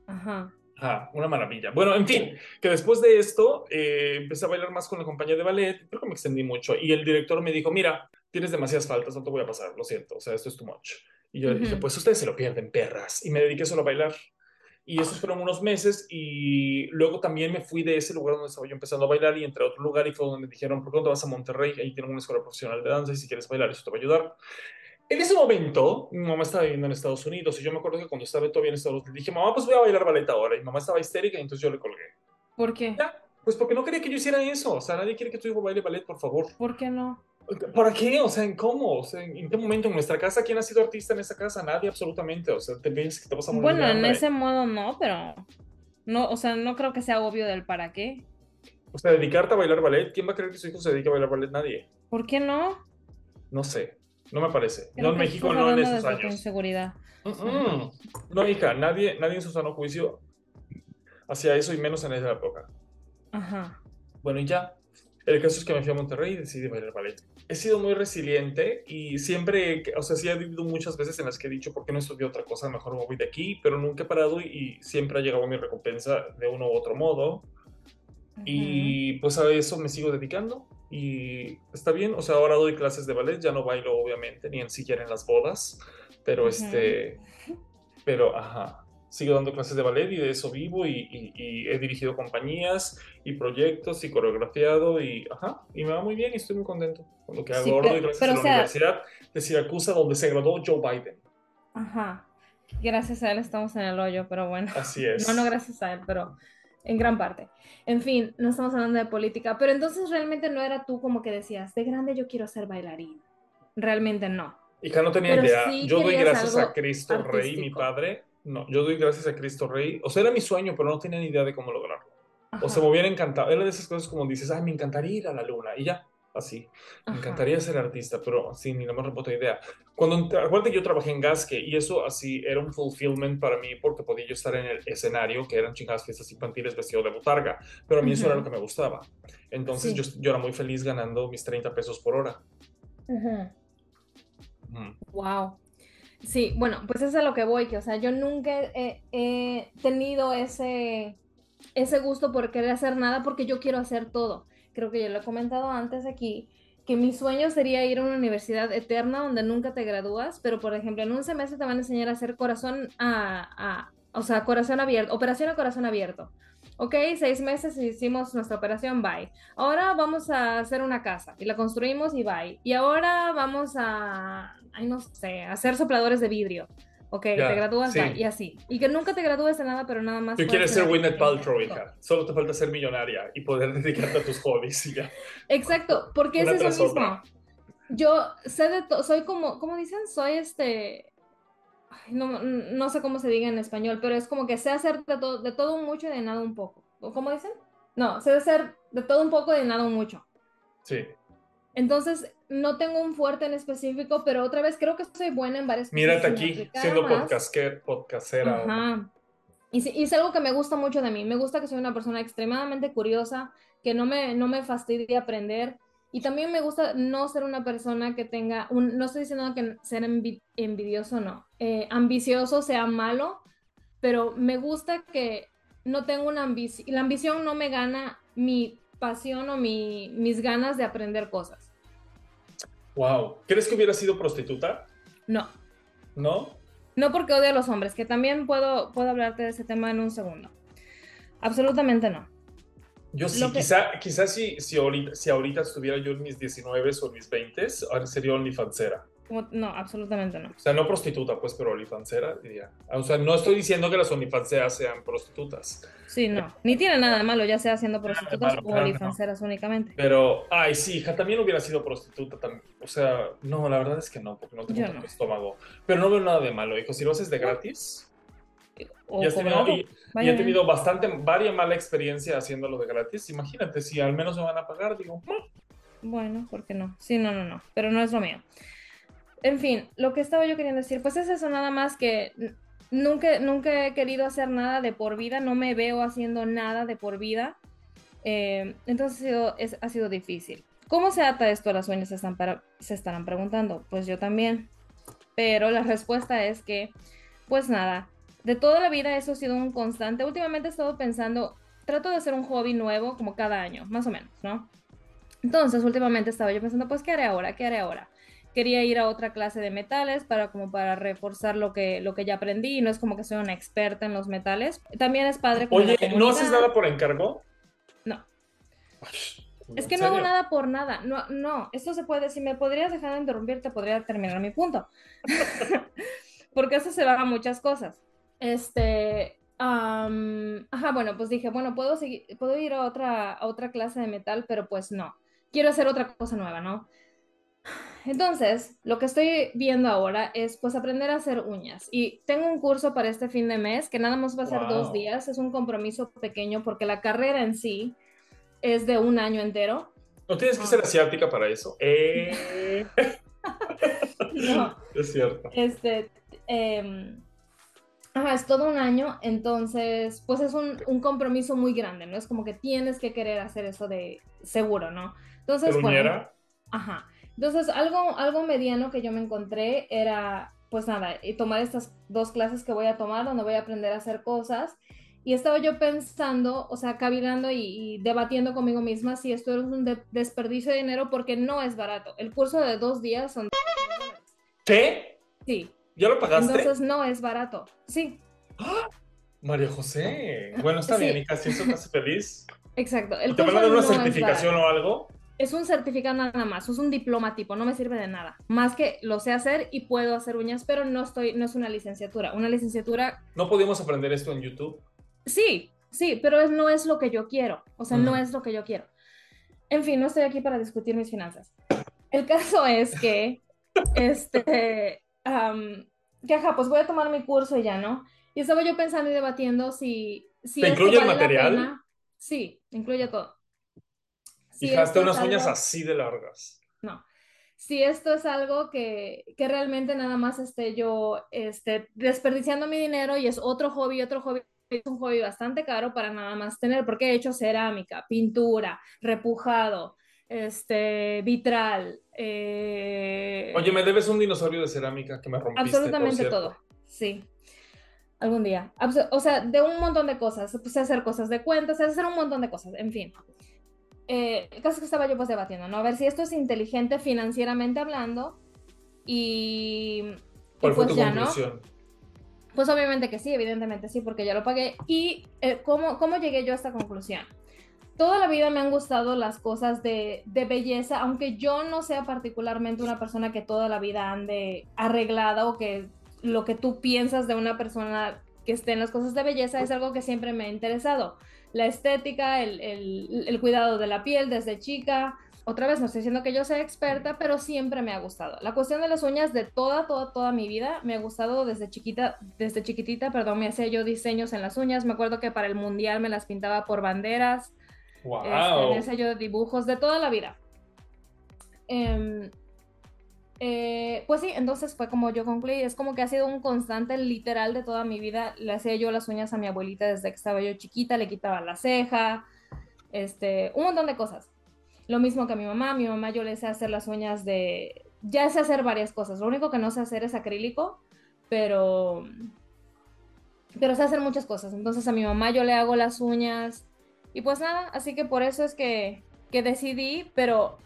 Ajá. Ajá, una maravilla. Bueno, en fin, que después de esto eh, empecé a bailar más con la compañía de ballet, creo que me extendí mucho y el director me dijo, mira, tienes demasiadas faltas, no te voy a pasar, lo siento, o sea, esto es too much. Y yo le dije, pues ustedes se lo pierden, perras. Y me dediqué solo a bailar. Y esos fueron unos meses y luego también me fui de ese lugar donde estaba yo empezando a bailar y entré a otro lugar y fue donde me dijeron, ¿por qué no te vas a Monterrey? Ahí tienen una escuela profesional de danza y si quieres bailar eso te va a ayudar. En ese momento, mi mamá estaba viviendo en Estados Unidos y yo me acuerdo que cuando estaba todavía en Estados Unidos, le dije, mamá, pues voy a bailar ballet ahora. Y mamá estaba histérica y entonces yo le colgué. ¿Por qué? pues porque no quería que yo hiciera eso. O sea, nadie quiere que tu hijo baile ballet, por favor. ¿Por qué no? ¿Para qué? O sea, ¿en cómo? O sea, ¿en qué momento? ¿En nuestra casa? ¿Quién ha sido artista en esa casa? Nadie, absolutamente. O sea, te piensas que te vas a morir Bueno, en ese modo no, pero... No, o sea, no creo que sea obvio del para qué. O sea, dedicarte a bailar ballet. ¿Quién va a creer que su hijo se dedique a bailar ballet? Nadie. ¿Por qué no? No sé. No me parece. no en México, no en esos años. Inseguridad. No, hija, nadie, nadie en su sano juicio hacía eso y menos en esa época. Ajá. Bueno, y ya. El caso es que me fui a Monterrey y decidí bailar ballet. He sido muy resiliente y siempre, o sea, sí he vivido muchas veces en las que he dicho, ¿por qué no estudié otra cosa? Mejor me voy de aquí, pero nunca he parado y, siempre ha llegado mi recompensa de uno u otro modo. Y pues a eso me sigo dedicando y está bien, o sea, ahora doy clases de ballet, ya no bailo obviamente, ni en siquiera en las bodas, pero este, pero ajá, sigo dando clases de ballet y de eso vivo y, he dirigido compañías y proyectos y coreografiado y, ajá, y me va muy bien y estoy muy contento con lo que hago. Ahora doy clases en la Universidad de Siracusa donde se graduó Joe Biden. Ajá, gracias a él estamos en el hoyo, pero bueno. Así es. No, no gracias a él, pero en gran parte. En fin, no estamos hablando de política, pero entonces realmente no era tú como que decías, de grande yo quiero ser bailarín. Realmente no. Hija, no tenía idea. yo doy gracias a Cristo Rey, mi padre, no, yo doy gracias a Cristo Rey. O sea, era mi sueño, pero no tenía ni idea de cómo lograrlo. O sea, me hubiera encantado. Era de esas cosas como dices, ay, me encantaría ir a la luna. Y ya, así. Me encantaría ser artista, pero sin ni la más remota idea. Cuando, acuérdate que yo trabajé en Gasque y eso así era un fulfillment para mí porque podía yo estar en el escenario, que eran chingadas fiestas infantiles vestido de botarga, pero a mí eso era lo que me gustaba. Entonces yo, yo, era muy feliz ganando mis 30 pesos por hora. Wow. Sí, bueno, pues es a lo que voy, que o sea, yo nunca he, tenido ese, ese gusto por querer hacer nada porque yo quiero hacer todo. Creo que yo lo he comentado antes aquí, que mi sueño sería ir a una universidad eterna donde nunca te gradúas, pero por ejemplo, en un semestre te van a enseñar a hacer corazón a, o sea, corazón abierto, operación a corazón abierto. Ok, seis meses hicimos nuestra operación, bye. Ahora vamos a hacer una casa y la construimos y bye. Y ahora vamos a, ay, no sé, hacer sopladores de vidrio. Ok, te gradúas y así. Y que nunca te gradúes de nada, pero nada más. Tú quieres ser Winnet Paltrow, hija. Solo te falta ser millonaria y poder dedicarte a tus hobbies y ya. Exacto, porque es eso mismo. Yo sé de todo, soy como, ¿cómo dicen? Soy este. no, no, sé cómo se diga en español, pero es como que sé hacer de todo, de todo mucho y de nada un poco. ¿Cómo dicen? No, sé hacer de todo un poco y de nada un mucho. Sí. Entonces, no tengo un fuerte en específico, pero otra vez creo que soy buena en varias cosas. Mírate aquí, siendo podcastera. Ajá. Y, y, es algo que me gusta mucho de mí. Me gusta que soy una persona extremadamente curiosa, que no me, no me fastidia aprender. Y también me gusta no ser una persona que tenga, un, no estoy diciendo que ser envidioso, no. Eh, ambicioso sea malo, pero me gusta que no tengo una ambición. La ambición no me gana mi pasión o mi, mis ganas de aprender cosas. Wow. ¿Crees que hubiera sido prostituta? No. ¿No? No porque odio a los hombres, que también puedo, puedo hablarte de ese tema en un segundo. Absolutamente no. Yo sí, quizá, quizás si, si, ahorita, si ahorita estuviera yo en mis 19 o mis 20, ahora sería OnlyFansera no, absolutamente no. O sea, no prostituta, pues, pero OnlyFansera, diría. O sea, no estoy diciendo que las OnlyFanseras sean prostitutas. Sí, no. Ni tiene nada de malo, ya sea siendo prostitutas o OnlyFanseras únicamente. Pero, ay, sí, hija, también hubiera sido prostituta también. O sea, no, la verdad es que no, porque no tengo tanto estómago. Pero no veo nada de malo, hijo. Si lo haces de gratis. O y has tenido, y, he tenido bastante, varias mala experiencia haciéndolo de gratis. Imagínate, si al menos me van a pagar, digo, Bueno, ¿por qué no? Sí, no, no, no. Pero no es lo mío en fin, lo que estaba yo queriendo decir, pues es eso nada más que nunca, nunca he querido hacer nada de por vida, no me veo haciendo nada de por vida. Eh, entonces ha sido, difícil. ¿Cómo se ata esto a las sueños? Se, están se estarán preguntando. Pues yo también. Pero la respuesta es que, pues nada, de toda la vida eso ha sido un constante. Últimamente he estado pensando, trato de hacer un hobby nuevo como cada año, más o menos, ¿no? Entonces, últimamente estaba yo pensando, pues, ¿qué haré ahora? ¿Qué haré ahora? Quería ir a otra clase de metales para como para reforzar lo que, lo que ya aprendí y no es como que soy una experta en los metales. También es padre. Oye, ¿no haces nada por encargo? No. es que no hago nada por nada. No, no, esto se puede, si me podrías dejar de interrumpir, te podría terminar mi punto. Porque eso se va a muchas cosas. Este, ajá, bueno, pues dije, bueno, puedo, seguir, puedo ir a otra, a otra clase de metal, pero pues no. Quiero hacer otra cosa nueva, ¿no? Entonces, lo que estoy viendo ahora es pues aprender a hacer uñas. Y tengo un curso para este fin de mes que nada más va a ser dos días. Es un compromiso pequeño porque la carrera en sí es de un año entero. ¿No tienes que ser asiática para eso? Eh. no. Es cierto. Este, em, ajá, es todo un año, entonces, pues es un, un, compromiso muy grande, ¿no? Es como que tienes que querer hacer eso de, seguro, ¿no? Entonces, bueno, ajá. Entonces, algo, algo mediano que yo me encontré era, pues nada, y tomar estas dos clases que voy a tomar, donde voy a aprender a hacer cosas. Y estaba yo pensando, o sea, cavilando y, debatiendo conmigo misma si esto es un desperdicio de dinero porque no es barato. El curso de dos días son... ¿Qué? Sí. ¿Ya lo pagaste? Entonces no es barato. Sí. ¡Ah! María José. Bueno, está bien, y casi eso te hace feliz. Exacto. El ¿Te van a dar una certificación o algo? Es un certificado nada más, es un diploma tipo, no me sirve de nada. Más que lo sé hacer y puedo hacer uñas, pero no estoy, no es una licenciatura. Una licenciatura. ¿No podíamos aprender esto en YouTube? Sí, sí, pero no es lo que yo quiero. O sea, no es lo que yo quiero. En fin, no estoy aquí para discutir mis finanzas. El caso es que, este, que ajá, pues voy a tomar mi curso y ya, ¿no? Y estaba yo pensando y debatiendo si... si ¿Te incluye el material? Sí, incluye todo. Si Fijaste unas uñas así de largas. No. Si esto es algo que, que realmente nada más esté yo este, desperdiciando mi dinero y es otro hobby, otro hobby, es un hobby bastante caro para nada más tener, porque he hecho cerámica, pintura, repujado, este, vitral. Eh... Oye, me debes un dinosaurio de cerámica que me rompiste. Absolutamente todo, sí. Algún día. O sea, de un montón de cosas. Pues hacer cosas de cuentas, hacer un montón de cosas, en fin. Eh, el caso que estaba yo pues debatiendo, ¿no? A ver si esto es inteligente financieramente hablando y... ¿Cuál fue pues tu conclusión? Pues obviamente que sí, evidentemente sí, porque ya lo pagué. ¿Y eh, ¿cómo, cómo llegué yo a esta conclusión? Toda la vida me han gustado las cosas de, de, belleza, aunque yo no sea particularmente una persona que toda la vida ande arreglada o que lo que tú piensas de una persona que esté en las cosas de belleza es algo que siempre me ha interesado. La estética, el, el, el cuidado de la piel desde chica. Otra vez, no estoy diciendo que yo sea experta, pero siempre me ha gustado. La cuestión de las uñas de toda, toda, toda mi vida me ha gustado desde chiquita, desde chiquitita, perdón, me hacía yo diseños en las uñas. Me acuerdo que para el mundial me las pintaba por banderas. Wow. Este, me hacía yo dibujos de toda la vida. Eh, eh, pues sí, entonces fue como yo concluí, es como que ha sido un constante literal de toda mi vida. Le hacía yo las uñas a mi abuelita desde que estaba yo chiquita, le quitaba la ceja, este, un montón de cosas. Lo mismo que a mi mamá, mi mamá yo le sé hacer las uñas de, ya sé hacer varias cosas, lo único que no sé hacer es acrílico, pero, pero sé hacer muchas cosas. Entonces a mi mamá yo le hago las uñas y pues nada, así que por eso es que, que decidí, pero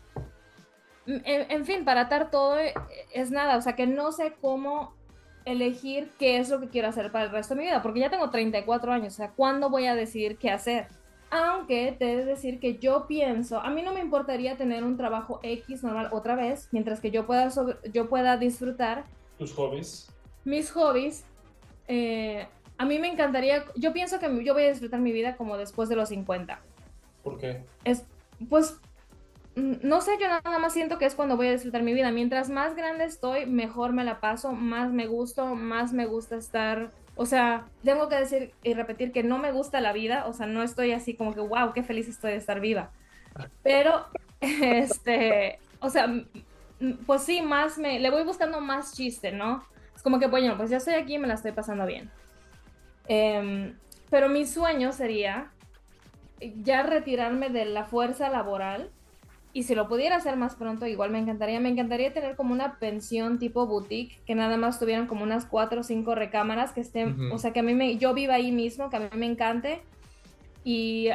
en, fin, para atar todo eh, es nada, o sea que no sé cómo elegir qué es lo que quiero hacer para el resto de mi vida, porque ya tengo 34 años, o sea, ¿cuándo voy a decidir qué hacer? Aunque te de decir que yo pienso, a mí no me importaría tener un trabajo X normal otra vez, mientras que yo pueda, yo pueda disfrutar. ¿Tus hobbies? Mis hobbies. Eh, a mí me encantaría, yo pienso que yo voy a disfrutar mi vida como después de los 50. ¿Por qué? Es, pues no sé, yo nada más siento que es cuando voy a disfrutar mi vida. Mientras más grande estoy, mejor me la paso, más me gusto, más me gusta estar. O sea, tengo que decir y repetir que no me gusta la vida, o sea, no estoy así como que, wow, qué feliz estoy de estar viva. Pero, este, o sea, pues sí, más me, le voy buscando más chiste, ¿no? Es como que, bueno, pues ya estoy aquí y me la estoy pasando bien. Em, pero mi sueño sería ya retirarme de la fuerza laboral y si lo pudiera hacer más pronto, igual me encantaría. Me encantaría tener como una pensión tipo boutique, que nada más tuvieran como unas cuatro o cinco recámaras que estén, o sea, que a mí me, yo viva ahí mismo, que a mí me encante. Y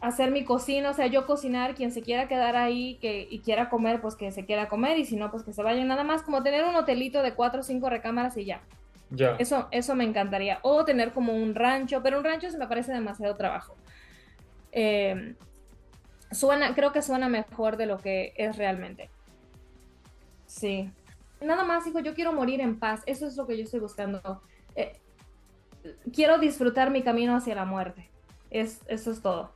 hacer mi cocina, o sea, yo cocinar, quien se quiera quedar ahí que, y quiera comer, pues que se quiera comer, y si no, pues que se vaya nada más, como tener un hotelito de cuatro o cinco recámaras y ya. Ya. Eso, eso me encantaría. O tener como un rancho, pero un rancho se me parece demasiado trabajo. Eh, suena, creo que suena mejor de lo que es realmente. Sí. Nada más, hijo, yo quiero morir en paz. Eso es lo que yo estoy buscando. Eh, quiero disfrutar mi camino hacia la muerte. Es, eso es todo.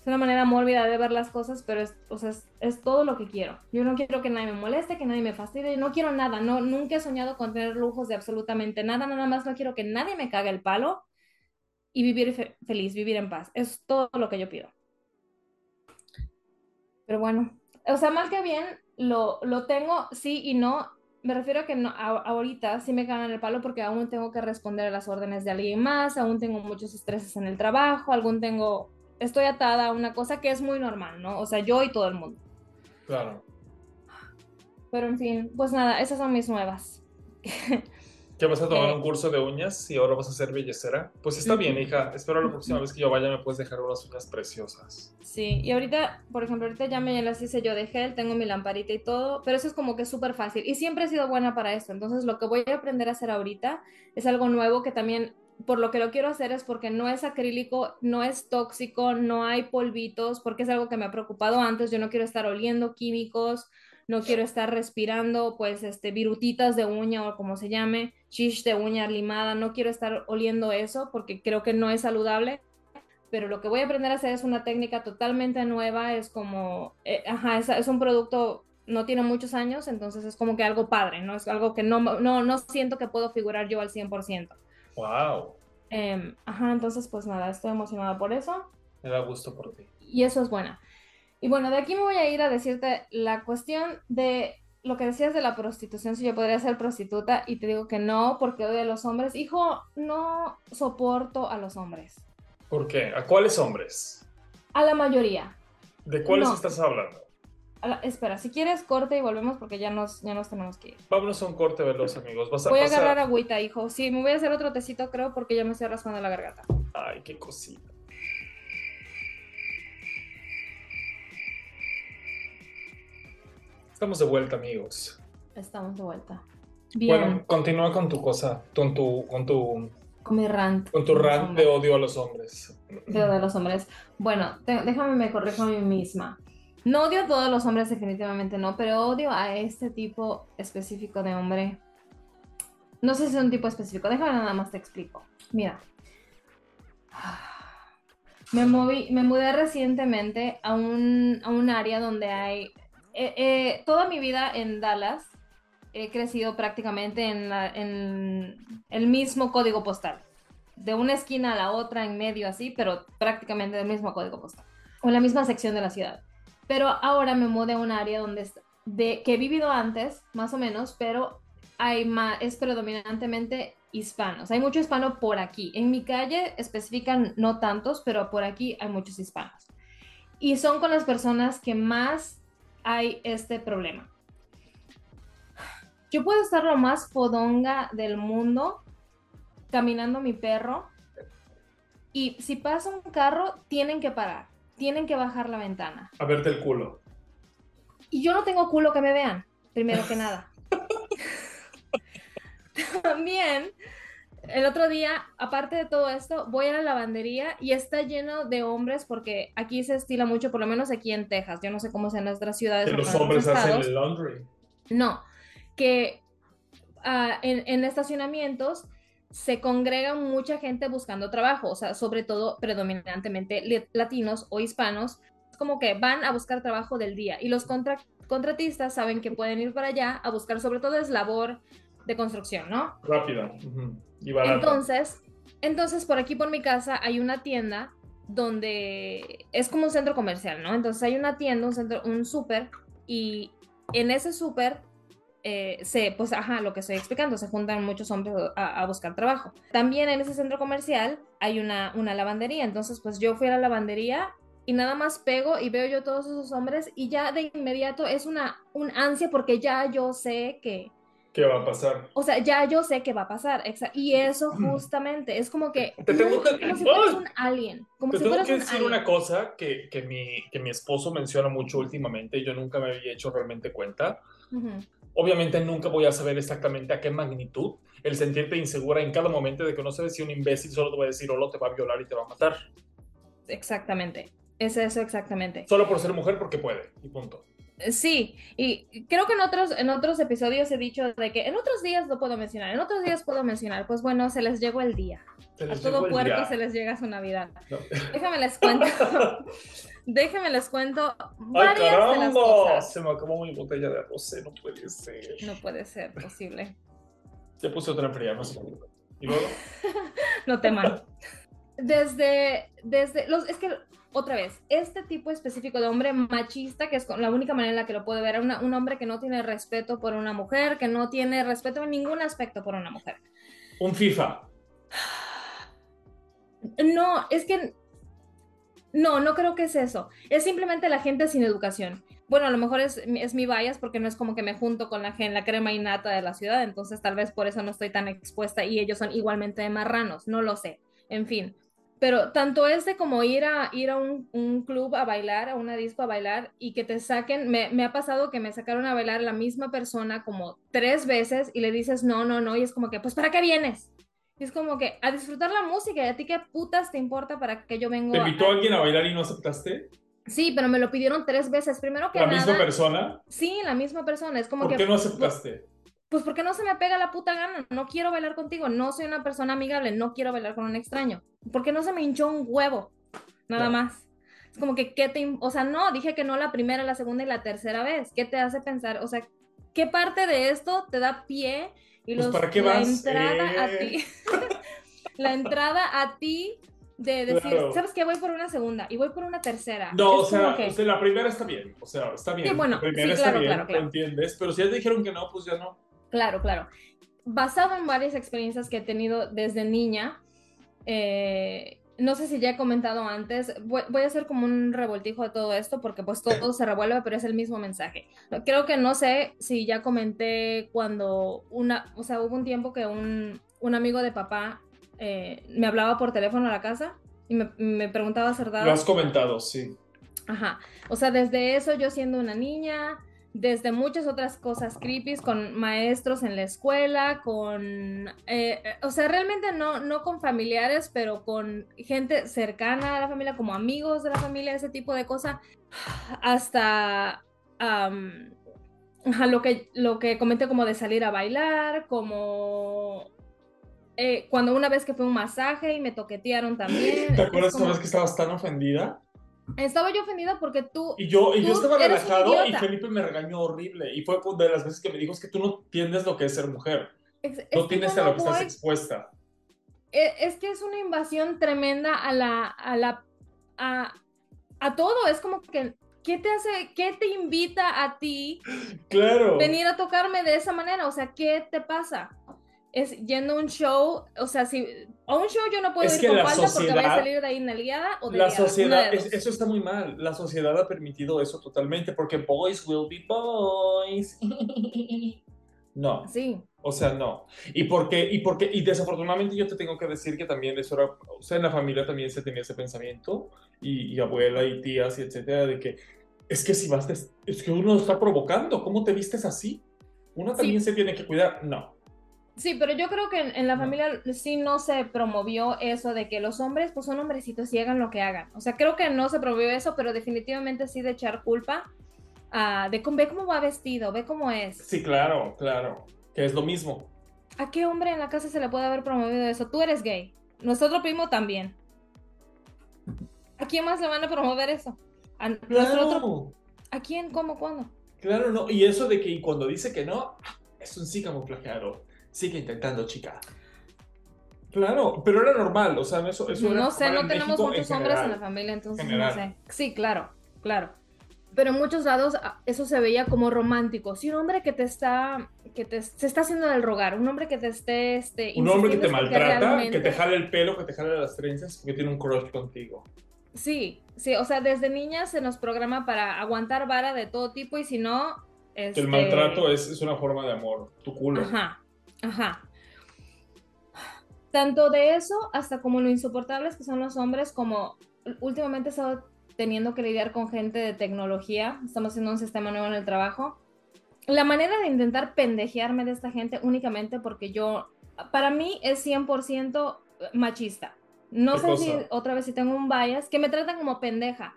Es una manera mórbida de ver las cosas, pero es, o sea, es, todo lo que quiero. Yo no quiero que nadie me moleste, que nadie me fastidie, no quiero nada. No, nunca he soñado con tener lujos de absolutamente nada. Nada más no quiero que nadie me cague el palo y vivir feliz, vivir en paz. Es todo lo que yo pido. Pero bueno, o sea, mal que bien, lo, lo tengo, sí y no. Me refiero a que no, ahorita sí me cagan el palo porque aún tengo que responder a las órdenes de alguien más, aún tengo muchos estreses en el trabajo, aún tengo estoy atada a una cosa que es muy normal, ¿no? O sea, yo y todo el mundo. Claro. Pero en fin, pues nada, esas son mis nuevas. ¿Qué vas a tomar eh, un curso de uñas y ahora vas a ser bellecera? Pues está bien, hija. Espero la próxima vez que yo vaya me puedes dejar unas uñas preciosas. Sí, y ahorita, por ejemplo, ahorita ya me las hice yo de gel, tengo mi lamparita y todo, pero eso es como que súper fácil. Y siempre he sido buena para esto. Entonces, lo que voy a aprender a hacer ahorita es algo nuevo que también, por lo que lo quiero hacer es porque no es acrílico, no es tóxico, no hay polvitos, porque es algo que me ha preocupado antes. Yo no quiero estar oliendo químicos no quiero estar respirando pues este virutitas de uña o como se llame, shish de uña limada, no quiero estar oliendo eso porque creo que no es saludable. Pero lo que voy a aprender a hacer es una técnica totalmente nueva, es como, eh, ajá, es, un producto, no tiene muchos años, entonces es como que algo padre, ¿no? Es algo que no, no, no siento que puedo figurar yo al 100%. ¡Wow! Em, ajá, entonces pues nada, estoy emocionada por eso. Me da gusto por ti. Y eso es buena. Y bueno, de aquí me voy a ir a decirte la cuestión de lo que decías de la prostitución, si yo podría ser prostituta y te digo que no, porque odio a los hombres. Hijo, no soporto a los hombres. ¿Por qué? ¿A cuáles hombres? A la mayoría. ¿De cuáles estás hablando? espera, si quieres corte y volvemos porque ya nos, ya nos tenemos que ir. Vámonos a un corte veloz, amigos. voy a agarrar agüita, hijo. Sí, me voy a hacer otro tecito, creo, porque ya me estoy raspando la garganta. Ay, qué cosita. Estamos de vuelta, amigos. Estamos de vuelta. Bien. Bueno, continúa con tu cosa, con tu, con tu... Con mi rant. Con tu rant de odio a los hombres. De odio a los hombres. Bueno, déjame me corrijo a mí misma. No odio a todos los hombres, definitivamente no, pero odio a este tipo específico de hombre. No sé si es un tipo específico, déjame nada más te explico. Mira. Me moví, me mudé recientemente a un, a un área donde hay eh, eh, toda mi vida en Dallas he crecido prácticamente en, el mismo código postal. De una esquina a la otra, en medio así, pero prácticamente del mismo código postal. O en la misma sección de la ciudad. Pero ahora me mudé a un área donde de, que he vivido antes, más o menos, pero hay más, es predominantemente hispanos. Hay mucho hispano por aquí. En mi calle especifican no tantos, pero por aquí hay muchos hispanos. Y son con las personas que más hay este problema. Yo puedo estar lo más fodonga del mundo caminando mi perro y si pasa un carro tienen que parar, tienen que bajar la ventana. A verte el culo. Y yo no tengo culo que me vean, primero que nada. También el otro día, aparte de todo esto, voy a la lavandería y está lleno de hombres porque aquí se estila mucho, por lo menos aquí en Texas. Yo no sé cómo sea en otras ciudades. Que los hombres hacen el laundry. No, que ah, en, estacionamientos se congrega mucha gente buscando trabajo, o sea, sobre todo predominantemente latinos o hispanos, como que van a buscar trabajo del día y los contratistas saben que pueden ir para allá a buscar sobre todo es labor de construcción, ¿no? Rápida. Entonces, entonces, por aquí por mi casa hay una tienda donde es como un centro comercial, ¿no? Entonces hay una tienda, un centro, un súper, y en ese súper eh, se, pues, ajá, lo que estoy explicando, se juntan muchos hombres a, buscar trabajo. También en ese centro comercial hay una, una lavandería, entonces pues yo fui a la lavandería y nada más pego y veo yo todos esos hombres y ya de inmediato es una un ansia porque ya yo sé que ¿Qué va a pasar? O sea, ya yo sé qué va a pasar. Y eso justamente es como que. Te tengo que. Como si fueras un alien. Como te si tengo que decir una cosa que, que, mi, que mi esposo menciona mucho últimamente y yo nunca me había hecho realmente cuenta. Obviamente nunca voy a saber exactamente a qué magnitud el sentirte insegura en cada momento de que no sabes si un imbécil solo te va a decir hola, te va a violar y te va a matar. Exactamente. Es eso exactamente. Solo por ser mujer porque puede y punto. Sí, y creo que en otros, en otros episodios he dicho de que en otros días lo puedo mencionar, en otros días puedo mencionar, pues bueno, se les llegó el día. A todo puerco se les llega su Navidad. Déjame les cuento. Déjame les cuento varias Ay, caramba, de las cosas. Se me acabó mi botella de rosé, no puede ser. No puede ser posible. Ya puse otra fría, no sé. ¿Y luego? no teman. Desde, desde, los, es que otra vez, este tipo específico de hombre machista, que es la única manera en la que lo puede ver, un hombre que no tiene respeto por una mujer, que no tiene respeto en ningún aspecto por una mujer. Un FIFA. No, es que No, no creo que es eso. Es simplemente la gente sin educación. Bueno, a lo mejor es, es mi bias porque no es como que me junto con la, gente, la crema innata de la ciudad, entonces tal vez por eso no estoy tan expuesta y ellos son igualmente de marranos, no lo sé. En fin, pero tanto es de como ir a, ir a un, un, club a bailar, a una disco a bailar y que te saquen, me, me, ha pasado que me sacaron a bailar la misma persona como tres veces y le dices no, no, no, y es como que, pues, ¿para qué vienes? Y es como que a disfrutar la música y a ti qué putas te importa para que yo venga. ¿Te invitó a, alguien a bailar y no aceptaste? Sí, pero me lo pidieron tres veces. Primero que ¿La nada, misma persona? Sí, la misma persona. Es como ¿Por que. qué no aceptaste? Pues porque no se me pega la puta gana. No quiero bailar contigo. No soy una persona amigable. No quiero bailar con un extraño. Porque no se me hinchó un huevo. Nada más. Es como que, ¿qué te. O sea, no, dije que no la primera, la segunda y la tercera vez. ¿Qué te hace pensar? O sea, ¿qué parte de esto te da pie y Pues, los, ¿para qué la vas? entrada a Eh. ti? la entrada a ti de decir, Claro. ¿sabes qué? Voy por una segunda y voy por una tercera. No, o sea, que- o sea, la primera está bien, o sea, está bien. Sí, bueno, la primera sí, está claro, bien, claro, claro. lo entiendes, pero si ya te dijeron que no, pues ya no. Claro, claro. Basado en varias experiencias que he tenido desde niña, eh, no sé si ya he comentado antes, voy, voy a hacer como un revoltijo de todo esto porque pues todo se revuelve, pero es el mismo mensaje. Creo que no sé si ya comenté cuando una, o sea, hubo un tiempo que un, un amigo de papá eh, me hablaba por teléfono a la casa y me, me preguntaba cerdados. Lo has comentado, sí. Ajá. O sea, desde eso yo siendo una niña, desde muchas otras cosas creepy, con maestros en la escuela, con, eh, eh, o sea, realmente no, no con familiares, pero con gente cercana a la familia, como amigos de la familia, ese tipo de cosas, hasta lo, que, lo que comenté como de salir a bailar, como... eh, cuando una vez que fue un masaje y me toquetearon también. ¿Te acuerdas como- una vez que estabas tan ofendida? Estaba yo ofendida porque tú, Y yo, y yo estaba relajado y. Felipe me regañó horrible. Y fue de las veces que me dijo, es que tú no entiendes lo que es ser mujer. Es, es No tienes a lo que estás voy- expuesta. e- es que es una invasión tremenda a la, a la, a, a todo. Es como que, ¿qué te hace, qué te invita a ti Claro. venir a tocarme de esa manera? O sea, ¿qué te pasa? Es yendo a un show, o sea, si a un show yo no puedo Es ir con falda porque voy a sociedad- salir de ahí nalgueada o de La sociedad, es- eso está muy mal. La sociedad ha permitido eso totalmente porque boys will be boys. No, Sí, o sea, no. Y porque, y porque, y desafortunadamente yo te tengo que decir que también eso era, o sea, en la familia también se tenía ese pensamiento, y, y abuela y tías y etcétera, de que es que si vas, es que uno está provocando, ¿cómo te vistes así? Uno también se tiene que cuidar. No. Sí, pero yo creo que en, en la No. familia sí no se promovió eso de que los hombres pues son hombrecitos y hagan lo que hagan. O sea, creo que no se promovió eso, pero definitivamente sí de echar culpa a de cómo, ve cómo va vestido, ve cómo es. Sí, claro, claro, que es lo mismo. ¿A qué hombre en la casa se le puede haber promovido eso? Tú eres gay. Nuestro primo también. ¿A quién más le van a promover eso? ¿A, otro- ¿A quién? ¿Cómo? ¿Cuándo? claro, no. Y eso de que cuando dice que no, es un sí camuflajeado. Sigue intentando, chica. Claro, pero era normal, o sea, eso, eso era no sé, normal no en tenemos México muchos en hombres en general. la familia, entonces General. no sé. Sí, claro, claro. Pero en muchos lados ah, eso se veía como romántico. Si un hombre que te está, que te, se está haciendo del rogar, un hombre que te esté, este, Un hombre que te maltrata, realmente- que te jale el pelo, que te jale las trenzas, porque tiene un crush contigo. Sí, sí, o sea, desde niñas se nos programa para aguantar vara de todo tipo y si no, Que este... el maltrato es, es una forma de amor, tu culo. Ajá, ajá. Tanto de eso hasta como lo insoportables que son los hombres, como últimamente he estado teniendo que lidiar con gente de tecnología, estamos haciendo un sistema nuevo en el trabajo. La manera de intentar pendejearme de esta gente únicamente porque yo, para mí es 100% machista. No ¿Qué sé si cosa? otra vez si tengo un bias, que me tratan como pendeja.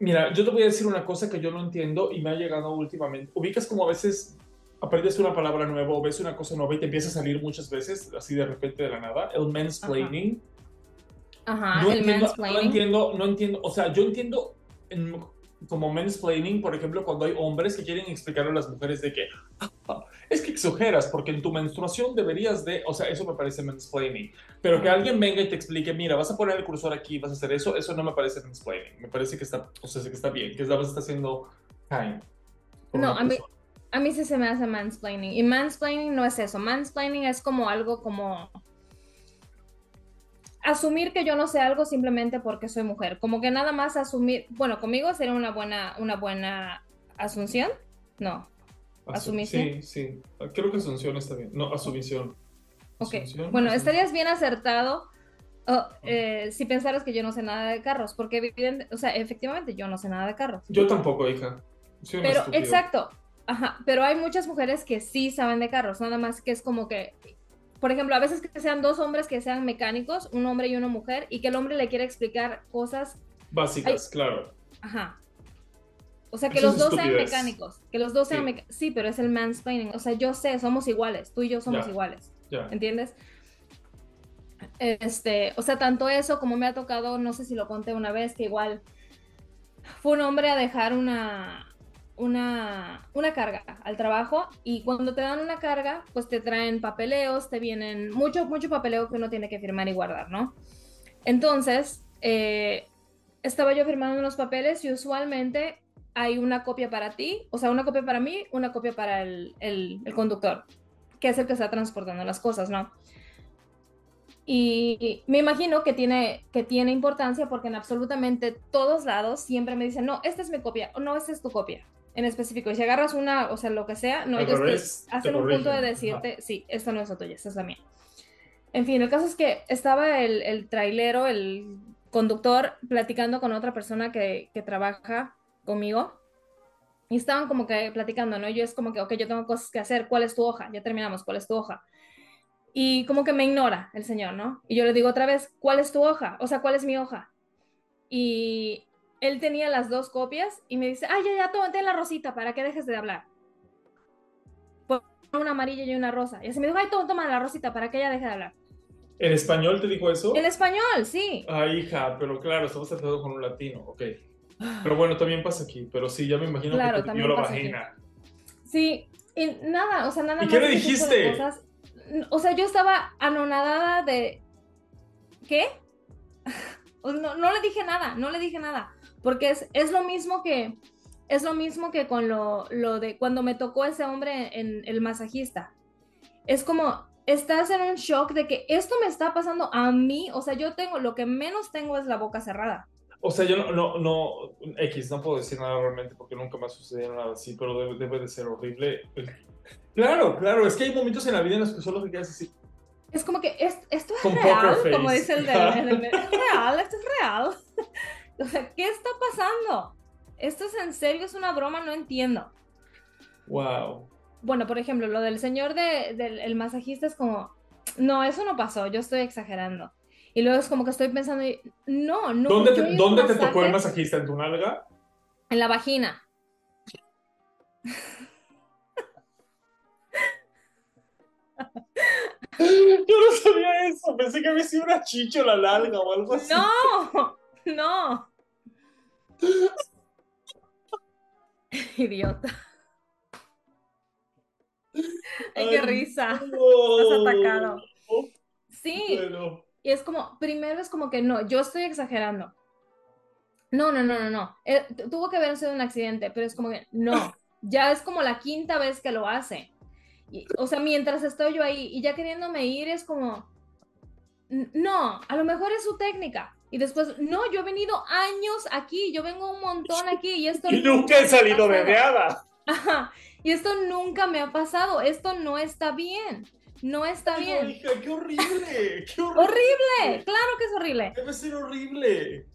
Mira, yo te voy a decir una cosa que yo no entiendo y me ha llegado últimamente. Ubicas como a veces aprendes una palabra nueva o ves una cosa nueva y te empieza a salir muchas veces, así de repente de la nada. El mansplaining. Ajá, no, el entiendo, no mansplaining. entiendo, no entiendo. O sea, yo entiendo en- como mansplaining, por ejemplo, cuando hay hombres que quieren explicarle a las mujeres de que "Ah, es que exageras porque en tu menstruación deberías de, o sea, eso me parece mansplaining. Pero que alguien venga y te explique, mira, vas a poner el cursor aquí, vas a hacer eso, eso no me parece mansplaining. Me parece que está, o sea, que está bien, que la vas está haciendo kind. No, a mí. A mí sí se me hace mansplaining. Y mansplaining no es eso. Mansplaining es como algo como... asumir que yo no sé algo simplemente porque soy mujer. Como que nada más asumir, bueno, conmigo sería una buena, una buena asunción. No. Asumición. Sí, sí. Creo que asunción está bien. No, asumición. Ok. Bueno, estarías bien acertado oh, eh, si pensaras que yo no sé nada de carros, porque o sea, efectivamente yo no sé nada de carros. Yo tampoco, hija. pero, exacto. Ajá, pero hay muchas mujeres que sí saben de carros, nada más que es como que por ejemplo, a veces que sean dos hombres que sean mecánicos, un hombre y una mujer, y que el hombre le quiere explicar cosas básicas, claro. Ajá. O sea, que los dos sean mecánicos, que los dos sean mecánicos. Sí, pero es el mansplaining. O sea, yo sé, somos iguales, tú y yo somos iguales. ¿Entiendes? Este, o sea, tanto eso como me ha tocado, no sé si lo conté una vez, que igual fue un hombre a dejar una, una, una carga al trabajo y cuando te dan una carga, pues te traen papeleos, te vienen mucho, mucho papeleo que uno tiene que firmar y guardar, ¿no? Entonces, eh, estaba yo firmando unos papeles y usualmente hay una copia para ti, o sea, una copia para mí, una copia para el, el, el conductor, que es el que está transportando las cosas, ¿no? Y me imagino que tiene, que tiene importancia porque en absolutamente todos lados siempre me dicen, no, esta es mi copia, o no, esta es tu copia en específico. Y si agarras una, o sea, lo que sea, no, ellos hacen un punto de decirte, sí, esta no es la tuya, esta es la mía. En fin, el caso es que estaba el, el trailero, el conductor, platicando con otra persona que, que, trabaja conmigo. Y estaban como que platicando, ¿no? Yo es como que, ok, yo tengo cosas que hacer, ¿cuál es tu hoja? Ya terminamos, ¿cuál es tu hoja? Y como que me ignora el señor, ¿no? Y yo le digo otra vez, ¿cuál es tu hoja? O sea, ¿cuál es mi hoja? Y él tenía las dos copias y me dice, ay, ya, ya, tómate la rosita para que dejes de hablar. una amarilla y una rosa. Y así me dijo, ay, toma, toma la rosita para que ella deje de hablar. ¿En español te dijo eso? En español, sí. Ay, hija, pero claro, estamos tratando con un latino, ok. Pero bueno, también pasa aquí, pero sí, ya me imagino que te dio la vagina. Sí, y nada, o sea, nada ¿Y qué le dijiste? O sea, yo estaba anonadada de... ¿Qué? No, no le dije nada, no le dije nada. Porque es, es lo mismo que, es lo mismo que con lo, lo, de cuando me tocó ese hombre en el masajista. Es como, estás en un shock de que esto me está pasando a mí, o sea, yo tengo, lo que menos tengo es la boca cerrada. O sea, yo no, no, no, X, no puedo decir nada realmente porque nunca me ha sucedido nada así, pero debe, de ser horrible. Claro, claro, es que hay momentos en la vida en los que solo te quedas así. Es como que es, esto es real, como dice el de, el, es real, esto es real. O sea, ¿qué está pasando? ¿Esto es en serio? ¿Es una broma? No entiendo. Wow. Bueno, por ejemplo, lo del señor del masajista es como, no, eso no pasó, yo estoy exagerando. Y luego es como que estoy pensando, no, no. ¿Dónde te, ¿dónde te tocó el masajista? ¿En tu nalga? En la vagina. Yo no sabía eso, pensé que había sido una chicho la nalga o algo así. No, no. Idiota. Ay, qué risa. Estás atacado. Sí. Y es como, primero es como que no, yo estoy exagerando. No, no, no, no, no. Eh, tuvo que haber sido un accidente, pero es como que no. Ya es como la quinta vez que lo hace. o sea, mientras estoy yo ahí y ya queriéndome ir, es como, no, a lo mejor es su técnica. Y después, no, yo he venido años aquí, yo vengo un montón aquí y esto... y nunca he salido bebeada. Ajá, y esto nunca me ha pasado, esto no está bien, no está bien. qué horrible, qué horrible. Horrible, claro que es horrible. Debe ser horrible.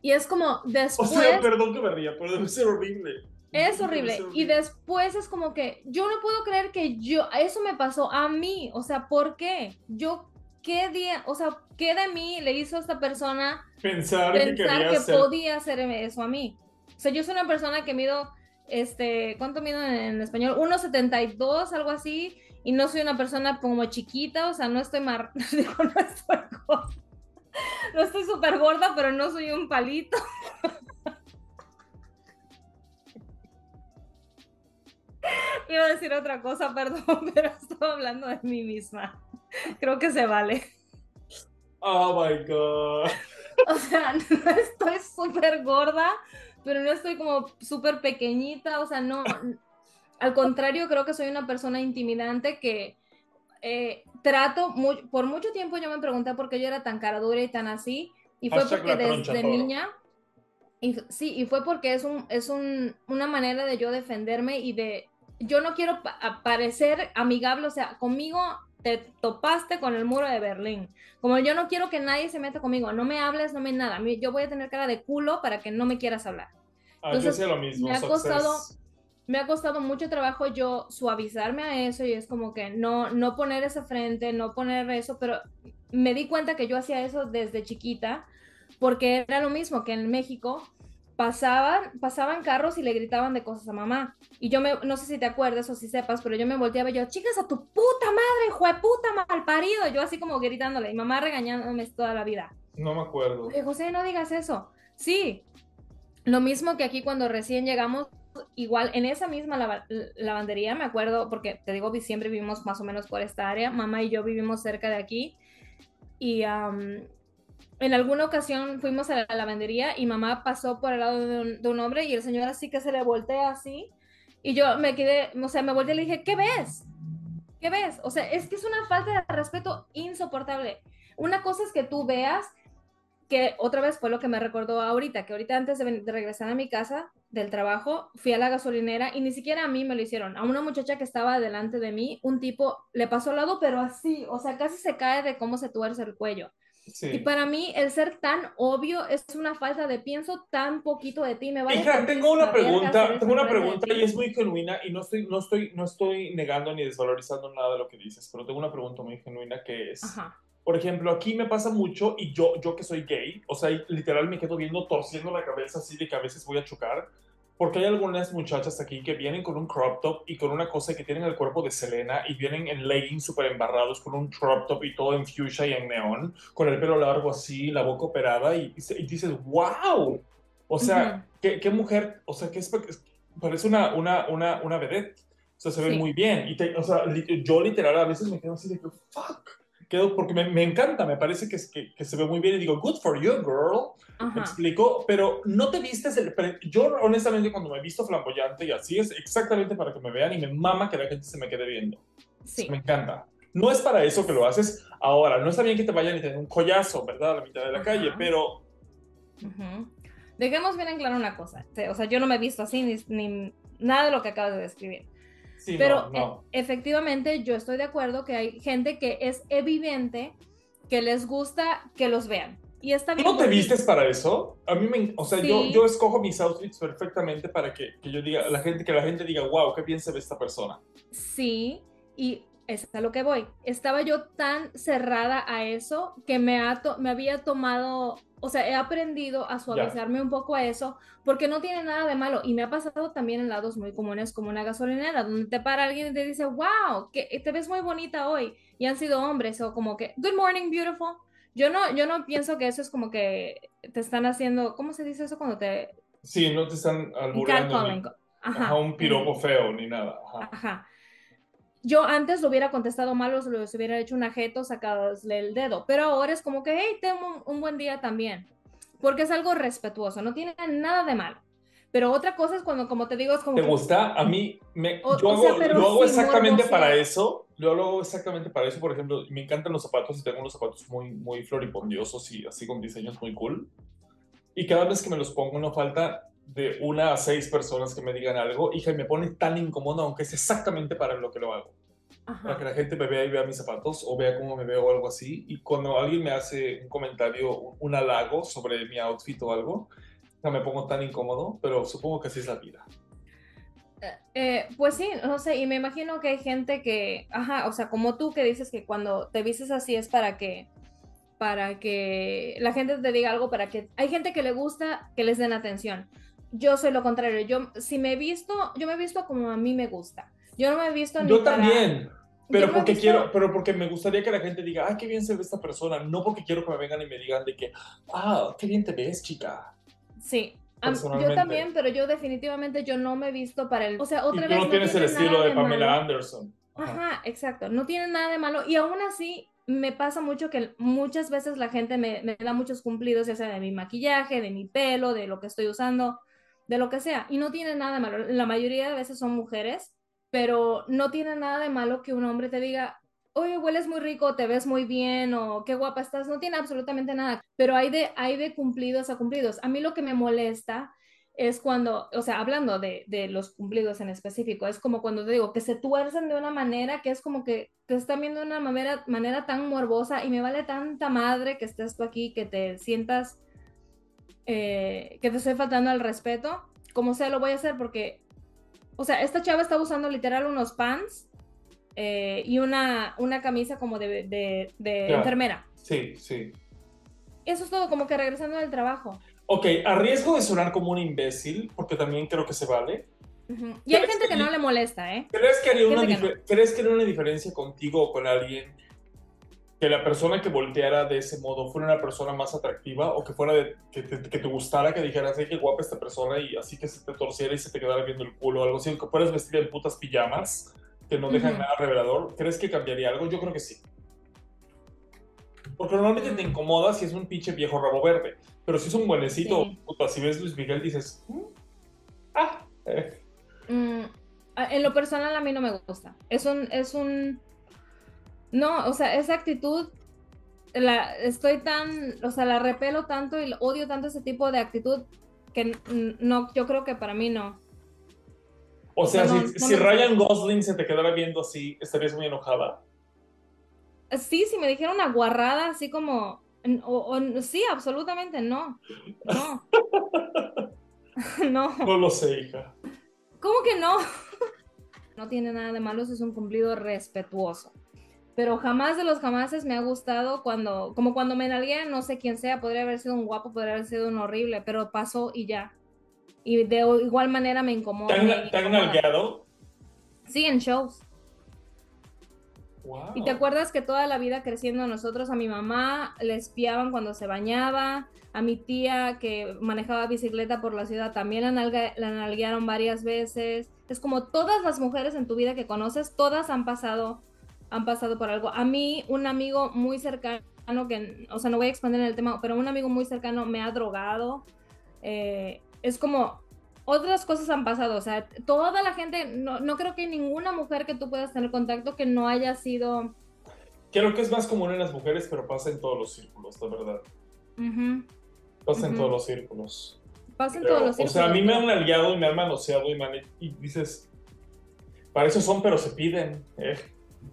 Y es como después... O sea, perdón que me ría, pero debe ser horrible. Es horrible. Y después es como que yo no puedo creer que yo, eso me pasó a mí. O sea, ¿por qué? Yo ¿qué día, o sea, qué de mí le hizo a esta persona pensar, que, podía hacer eso a mí? O sea, yo soy una persona que mido, este, ¿cuánto mido en, español? 1,72, algo así, y no soy una persona como chiquita, o sea, no estoy mar... Digo, no estoy gorda. No estoy súper gorda, pero no soy un palito. Iba a decir otra cosa, perdón, pero estaba hablando de mí misma. Creo que se vale. Oh my God. O sea, no estoy súper gorda, pero no estoy como súper pequeñita. O sea, no. Al contrario, creo que soy una persona intimidante que eh, trato, por mucho tiempo yo me pregunté por qué yo era tan cara dura y tan así, y fue porque desde niña, y, sí, y fue porque es, un, es un, una manera de yo defenderme y de, yo no quiero parecer amigable, o sea, conmigo te topaste con el muro de Berlín. Como yo no quiero que nadie se meta conmigo, no me hables, no me nada. Yo voy a tener cara de culo para que no me quieras hablar. Ah, Entonces, lo mismo. Me ha costado, me ha costado mucho trabajo yo suavizarme a eso y es como que no, no poner esa frente, no poner eso, pero me di cuenta que yo hacía eso desde chiquita porque era lo mismo que en México pasaban, pasaban carros y le gritaban de cosas a mamá. Y yo me, no sé si te acuerdas o si sepas, pero yo me volteaba y yo, chicas, a tu puta madre, hijo de puta mal parido. Yo así como gritándole, y mamá regañándome toda la vida. No me acuerdo. José, no digas eso. Sí, lo mismo que aquí cuando recién llegamos, igual en esa misma lavandería, me acuerdo, porque te digo, siempre vivimos más o menos por esta área, mamá y yo vivimos cerca de aquí. Y en alguna ocasión fuimos a la lavandería y mamá pasó por el lado de un, hombre y el señor así que se le voltea así. Y yo me quedé, o sea, me volteé y le dije, ¿qué ves? ¿Qué ves? O sea, es que es una falta de respeto insoportable. Una cosa es que tú veas que otra vez fue lo que me recordó ahorita, que ahorita antes de, de, regresar a mi casa del trabajo, fui a la gasolinera y ni siquiera a mí me lo hicieron. A una muchacha que estaba delante de mí, un tipo le pasó al lado, pero así, o sea, casi se cae de cómo se tuerce el cuello. Y para mí el ser tan obvio es una falta de pienso tan poquito de ti. Me vale Hija, tengo una pregunta, tengo una pregunta y es muy genuina y no estoy, no estoy, no estoy negando ni desvalorizando nada de lo que dices, pero tengo una pregunta muy genuina que es, por ejemplo, aquí me pasa mucho y yo, yo que soy gay, o sea, literal me quedo viendo torciendo la cabeza así de que a veces voy a chocar porque hay algunas muchachas aquí que vienen con un crop top y con una cosa que tienen el cuerpo de Selena y vienen en leggings súper embarrados con un crop top y todo en fuchsia y en neón, con el pelo largo así, la boca operada y, dices, wow. O sea, ¿qué, mujer, o sea, que es, parece una, una, una, una vedette. O sea, se ve muy bien. Y o sea, yo literal a veces me quedo así de que, fuck quedo, porque me, me, encanta, me parece que, que, que, se ve muy bien y digo, good for you, girl. Me explico, pero no te vistes el. Yo, honestamente, cuando me he visto flamboyante y así es exactamente para que me vean y me mama que la gente se me quede viendo. Sí. Me encanta. No es para eso que lo haces ahora. No está bien que te vayan y te den un collazo, ¿verdad? A la mitad de la calle, pero. Dejemos bien en claro una cosa. O sea, yo no me he visto así ni, ni nada de lo que acabas de describir. Pero e, efectivamente yo estoy de acuerdo que hay gente que es evidente que les gusta que los vean. Y está bien. ¿No te vistes para eso? A mí me, o sea, yo, yo escojo mis outfits perfectamente para que, que, yo diga, la gente, que la gente diga, wow, qué bien se ve esta persona. Sí, y es a lo que voy. Estaba yo tan cerrada a eso que me, ha me había tomado o sea, he aprendido a suavizarme un poco a eso porque no tiene nada de malo y me ha pasado también en lados muy comunes como una gasolinera donde te para alguien y te dice, wow, que te ves muy bonita hoy y han sido hombres o como que, good morning, beautiful. Yo no, yo no pienso que eso es como que te están haciendo, ¿cómo se dice eso cuando te... Sí, no te están albureando. Ajá. un piropo feo ni nada. Ajá yo antes lo hubiera contestado mal o se lo hubiera hecho un ajeto, sacadosle el dedo, pero ahora es como que, hey, tengo un, buen día también, porque es algo respetuoso, no tiene nada de malo. Pero otra cosa es cuando, como te digo, es como... ¿Te gusta? A mí, me, yo, hago, exactamente para eso, yo lo hago exactamente para eso, por ejemplo, me encantan los zapatos y tengo unos zapatos muy, muy floripondiosos y así con diseños muy cool. Y cada vez que me los pongo no falta de una a seis personas que me digan algo, hija, y me pone tan incómodo, aunque es exactamente para lo que lo hago. Para que la gente me vea y vea mis zapatos o vea cómo me veo o algo así. Y cuando alguien me hace un comentario, un halago sobre mi outfit o algo, ya me pongo tan incómodo, pero supongo que así es la vida. Eh, eh, pues sí, no sé, y me imagino que hay gente que, ajá, o sea, como tú que dices que cuando te vistes así es para que para que la gente te diga algo, para que hay gente que le gusta que les den atención yo soy lo contrario. Yo, si me he visto, yo me he visto como a mí me gusta. Yo no me he visto ni Yo también. Pero porque quiero, pero porque me gustaría que la gente diga, ay, qué bien se ve esta persona. No porque quiero que me vengan y me digan de que, ah, qué bien te ves, chica. Sí. Yo también, pero yo definitivamente yo no me he visto para el. O sea, otra vez. no, tienes el estilo de, Pamela Anderson. Ajá. exacto. No tiene nada de malo. Y aún así, me pasa mucho que muchas veces la gente me, me da muchos cumplidos, ya sea de mi maquillaje, de mi pelo, de lo que estoy usando de lo que sea. Y no tiene nada de malo. La mayoría de veces son mujeres, pero no tiene nada de malo que un hombre te diga, oye, hueles muy rico, te ves muy bien o qué guapa estás, no tiene absolutamente nada, pero hay de, hay de cumplidos a cumplidos. A mí lo que me molesta es cuando, o sea, hablando de, de, los cumplidos en específico, es como cuando te digo que se tuercen de una manera que es como que te están viendo de una manera, manera tan morbosa y me vale tanta madre que estés tú aquí, que te sientas eh, que te estoy faltando al respeto, como sea, lo voy a hacer porque, o sea, esta chava está usando literal unos pants eh, y una, una camisa como de, de, enfermera. Sí, sí. Eso es todo, como que regresando del trabajo. Ok, a riesgo de sonar como un imbécil, porque también creo que se vale. Y hay gente que, no le molesta, ¿eh? ¿Crees que, haría una ¿Crees que haría una diferencia contigo o con alguien que la persona que volteara de ese modo fuera una persona más atractiva o que fuera de, que, te, que te gustara, que dijeras, ay, qué guapa esta persona y así que se te torciera y se te quedara viendo el culo o algo así, que fueras vestida en putas pijamas que no dejan nada revelador, ¿crees que cambiaría algo? Yo creo que sí. Porque normalmente te incomoda si es un pinche viejo rabo verde, pero si es un buenecito, puta, si ves Luis Miguel dices, mm, ah, eh". mm, en lo personal a mí no me gusta. Es un, es un no, o sea, esa actitud, la, estoy tan, o sea, la repelo tanto y odio tanto ese tipo de actitud que no, yo creo que para mí no. O sea, si, Ryan Gosling se te quedara viendo así, ¿estarías muy enojada? Sí, si me dijera una guarrada así como, o, sí, absolutamente no. No. no. No lo sé, hija. ¿Cómo que no? no tiene nada de malo, es un cumplido respetuoso pero jamás de los jamases me ha gustado cuando, como cuando me nalgué, no sé quién sea, podría haber sido un guapo, podría haber sido un horrible, pero pasó y ya. Y de igual manera me incomoda. ¿Te han, nalgueado? Sí, en shows. Wow. Y te acuerdas que toda la vida creciendo nosotros, a mi mamá le espiaban cuando se bañaba, a mi tía que manejaba bicicleta por la ciudad también la, la nalguearon varias veces. Es como todas las mujeres en tu vida que conoces, todas han pasado han pasado por algo. A mí, un amigo muy cercano, que, o sea, no voy a expandir en el tema, pero un amigo muy cercano me ha drogado. Eh, es como, otras cosas han pasado, o sea, toda la gente, no, no, creo que ninguna mujer que tú puedas tener contacto que no haya sido... Creo que es más común en las mujeres, pero pasa en todos los círculos, la verdad. pasa en todos los círculos. Pasa en todos los círculos. O sea, a mí me han aliado y me han manoseado y, me y dices, para eso son, pero se piden. Eh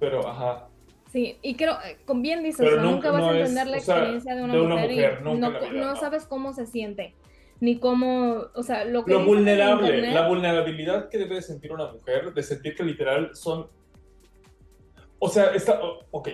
pero ajá. Sí, y creo, eh, con bien dices, nunca, vas a entender la experiencia de, una mujer, y no, sabes cómo se siente, ni cómo, o sea, lo que... Lo vulnerable, la vulnerabilidad que debe de sentir una mujer, de sentir que literal son... O sea, está, ok,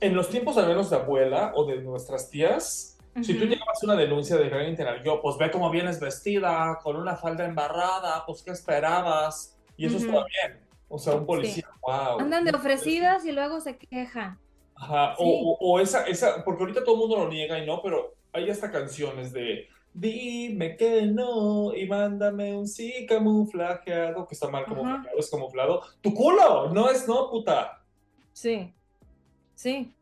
en los tiempos al menos de abuela o de nuestras tías, si tú llevas una denuncia de te yo, pues ve cómo vienes vestida, con una falda embarrada, pues qué esperabas, y eso está bien o sea, un policía, wow. Andan de ofrecidas y luego se quejan. Ajá, o, esa, esa, porque ahorita todo el mundo lo niega y no, pero hay hasta canciones de dime que no y mándame un sí camuflajeado, que está mal camuflajeado, es camuflado. Tu culo, no es no, puta. Sí, sí.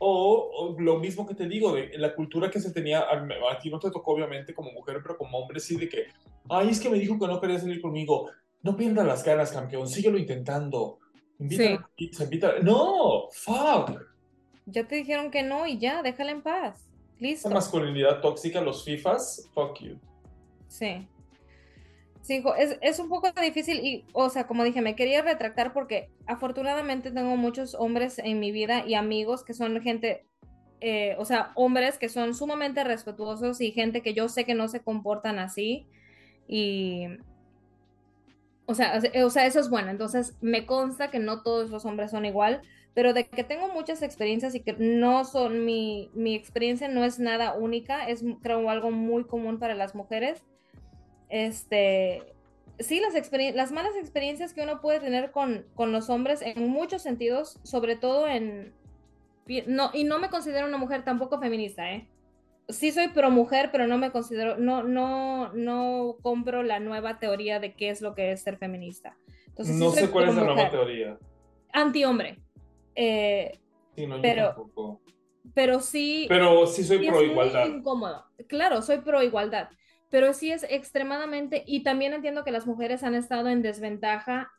O, lo mismo que te digo, de la cultura que se tenía, a, ti no te tocó obviamente como mujer, pero como hombre sí, de que, ay, es que me dijo que no quería salir conmigo no pierdas las ganas, campeón, síguelo intentando. Invita invita. No, fuck. Ya te dijeron que no y ya, déjala en paz. Listo. La masculinidad tóxica, los FIFAs, fuck you. Sí. Sí, es, es, un poco difícil y, o sea, como dije, me quería retractar porque afortunadamente tengo muchos hombres en mi vida y amigos que son gente, eh, o sea, hombres que son sumamente respetuosos y gente que yo sé que no se comportan así. Y, o sea, o sea, eso es bueno. Entonces, me consta que no todos los hombres son igual, pero de que tengo muchas experiencias y que no son mi, mi experiencia no es nada única, es creo algo muy común para las mujeres. Este, sí, las, las malas experiencias que uno puede tener con, con los hombres en muchos sentidos, sobre todo en... No, y no me considero una mujer tampoco feminista, ¿eh? Sí soy pro mujer, pero no me considero, no, no, no compro la nueva teoría de qué es lo que es ser feminista. Entonces, no sé cuál es la nueva teoría. Anti-hombre. Eh, sí, no, pero, tampoco. Pero sí. Pero sí soy pro igualdad. incómodo. Claro, soy pro igualdad. Pero sí es extremadamente. Y también entiendo que las mujeres han estado en desventaja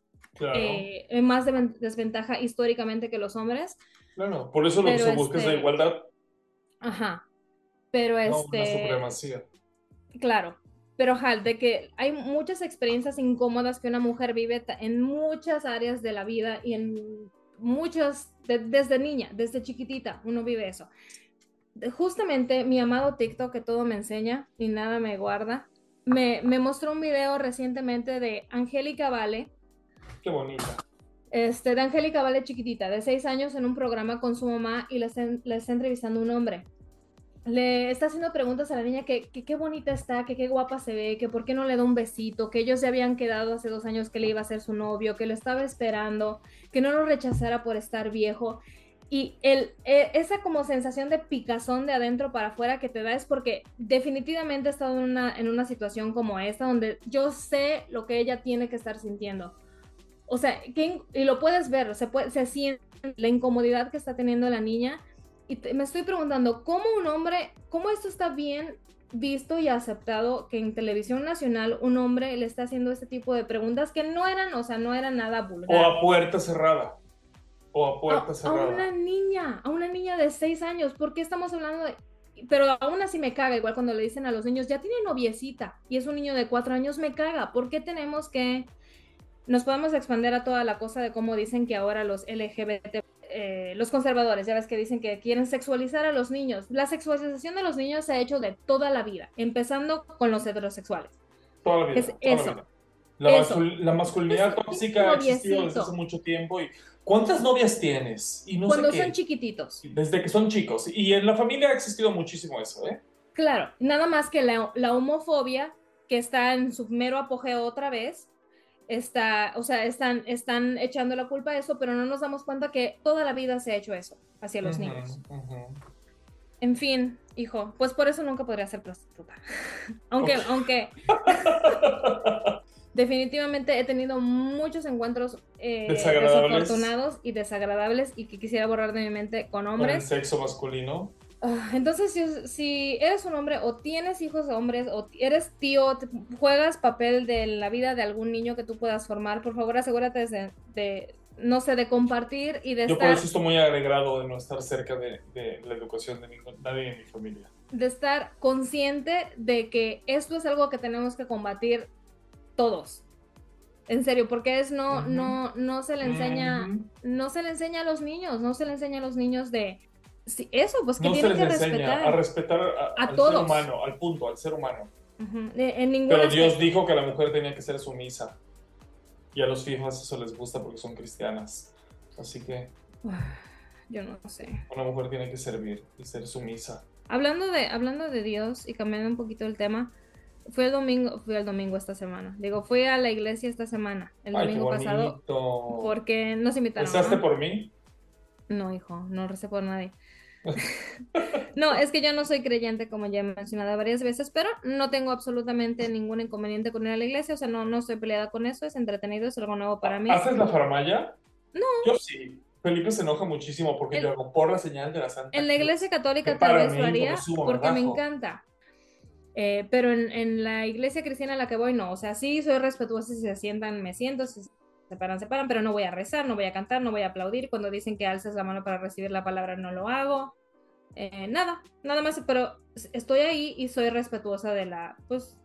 eh, en más desventaja históricamente que los hombres. Claro, por eso lo que se busca es la este igualdad. Ajá. Pero este. Una supremacía. Claro. Pero, Hal, de que hay muchas experiencias incómodas que una mujer vive en muchas áreas de la vida y en muchas, desde niña, desde chiquitita, uno vive eso. Justamente mi amado TikTok, que todo me enseña y nada me guarda, me, me mostró un video recientemente de Angélica Vale. Qué bonita. Este, de Angélica Vale chiquitita, de seis años, en un programa con su mamá y le está entrevistando un hombre le está haciendo preguntas a la niña que, qué bonita está, que qué guapa se ve, que por qué no le da un besito, que ellos se habían quedado hace dos años que le iba a ser su novio, que lo estaba esperando, que no lo rechazara por estar viejo. Y el, e, esa como sensación de picazón de adentro para afuera que te da es porque definitivamente he estado en una, situación como esta, donde yo sé lo que ella tiene que estar sintiendo. O sea, que, y lo puedes ver, se, puede, se siente la incomodidad que está teniendo la niña y me estoy preguntando, ¿cómo un hombre, cómo esto está bien visto y aceptado que en televisión nacional un hombre le está haciendo este tipo de preguntas que no eran, o sea, no eran nada vulgar? O a puerta cerrada. O a puerta cerrada. A una niña, a una niña de seis años. ¿Por qué estamos hablando de...? Pero aún así me caga, igual cuando le dicen a los niños, ya tiene noviecita y es un niño de cuatro años, me caga. ¿Por qué tenemos que... Nos podemos expandir a toda la cosa de cómo dicen que ahora los LGBT eh, los conservadores, ya ves que dicen que quieren sexualizar a los niños. La sexualización de los niños se ha hecho de toda la vida, empezando con los heterosexuales. Toda la vida. Es eso. La, masculinidad tóxica ha existido desde hace mucho tiempo. Y, ¿Cuántas novias tienes? Y no Cuando son chiquititos. Desde que son chicos. Y en la familia ha existido muchísimo eso, ¿eh? Claro, nada más que la, la homofobia, que está en su mero apogeo otra vez, está, o sea, están, están echando la culpa a eso, pero no nos damos cuenta que toda la vida se ha hecho eso hacia los niños. En fin, hijo, pues por eso nunca podría ser prostituta. aunque, aunque definitivamente he tenido muchos encuentros eh, desafortunados y desagradables y que quisiera borrar de mi mente con hombres. ¿Con el sexo masculino? Ah, entonces, si, eres un hombre o tienes hijos hombres o eres tío, juegas papel de la vida de algún niño que tú puedas formar, por favor asegúrate de, no sé, de compartir y de Yo por eso estoy muy alegrado de no estar cerca de, la educación de nadie en mi familia. De estar consciente de que esto es algo que tenemos que combatir todos. En serio, porque es no, no, no se le enseña, no se le enseña a los niños, no se le enseña a los niños de eso, pues que tienen que respetar. A respetar al ser humano, al punto, al ser humano. en Pero Dios dijo que la mujer tenía que ser sumisa. Y a los fijas eso les gusta porque son cristianas. Así que. Yo no sé. Una mujer tiene que servir y ser sumisa. Hablando de, hablando de Dios y cambiando un poquito el tema, fui el domingo, fui el domingo esta semana. Digo, fui a la iglesia esta semana, el domingo pasado. Porque nos invitaron. ¿Rezaste por mí? No, hijo, no recé por nadie. no, es que yo no soy creyente, como ya he mencionado varias veces, pero no tengo absolutamente ningún inconveniente con ir a la iglesia, o sea, no, no estoy peleada con eso, es entretenido, es algo nuevo para mí. ¿Haces la faramaya? No. Yo sí. Felipe se enoja muchísimo porque yo hago por la señal de la Santa En la iglesia católica tal vez lo haría porque me encanta. Eh, pero en, en, la iglesia cristiana a la que voy, no. O sea, sí soy respetuosa si se sientan, me siento, si separan, separan, pero no voy a rezar, no voy a cantar, no voy a aplaudir. Cuando dicen que alzas la mano para recibir la palabra, no lo hago. Eh, nada, nada más, pero estoy ahí y soy respetuosa de la, pues,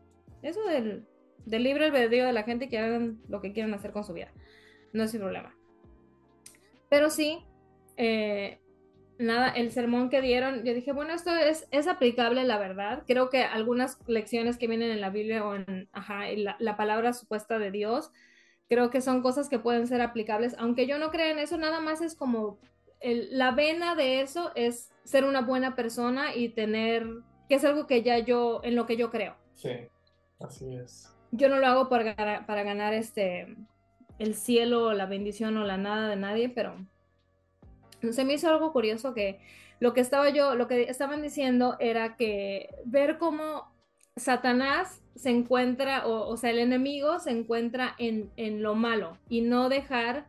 eso del, del libre albedrío de la gente que hagan lo que quieran hacer con su vida. No es el problema. Pero sí, eh, nada, el sermón que dieron, yo dije, bueno, esto es, es aplicable, la verdad. Creo que algunas lecciones que vienen en la Biblia o en ajá, la, la palabra supuesta de Dios, creo que son cosas que pueden ser aplicables, aunque yo no crea en eso, nada más es como la vena de eso es ser una buena persona y tener, que es algo que ya yo, en lo que yo creo. Sí, así es. Yo no lo hago para, para ganar este, el cielo, la bendición o la nada de nadie, pero se me hizo algo curioso que lo que estaba yo, lo que estaban diciendo era que ver cómo Satanás se encuentra, o, sea, el enemigo se encuentra en, lo malo y no dejar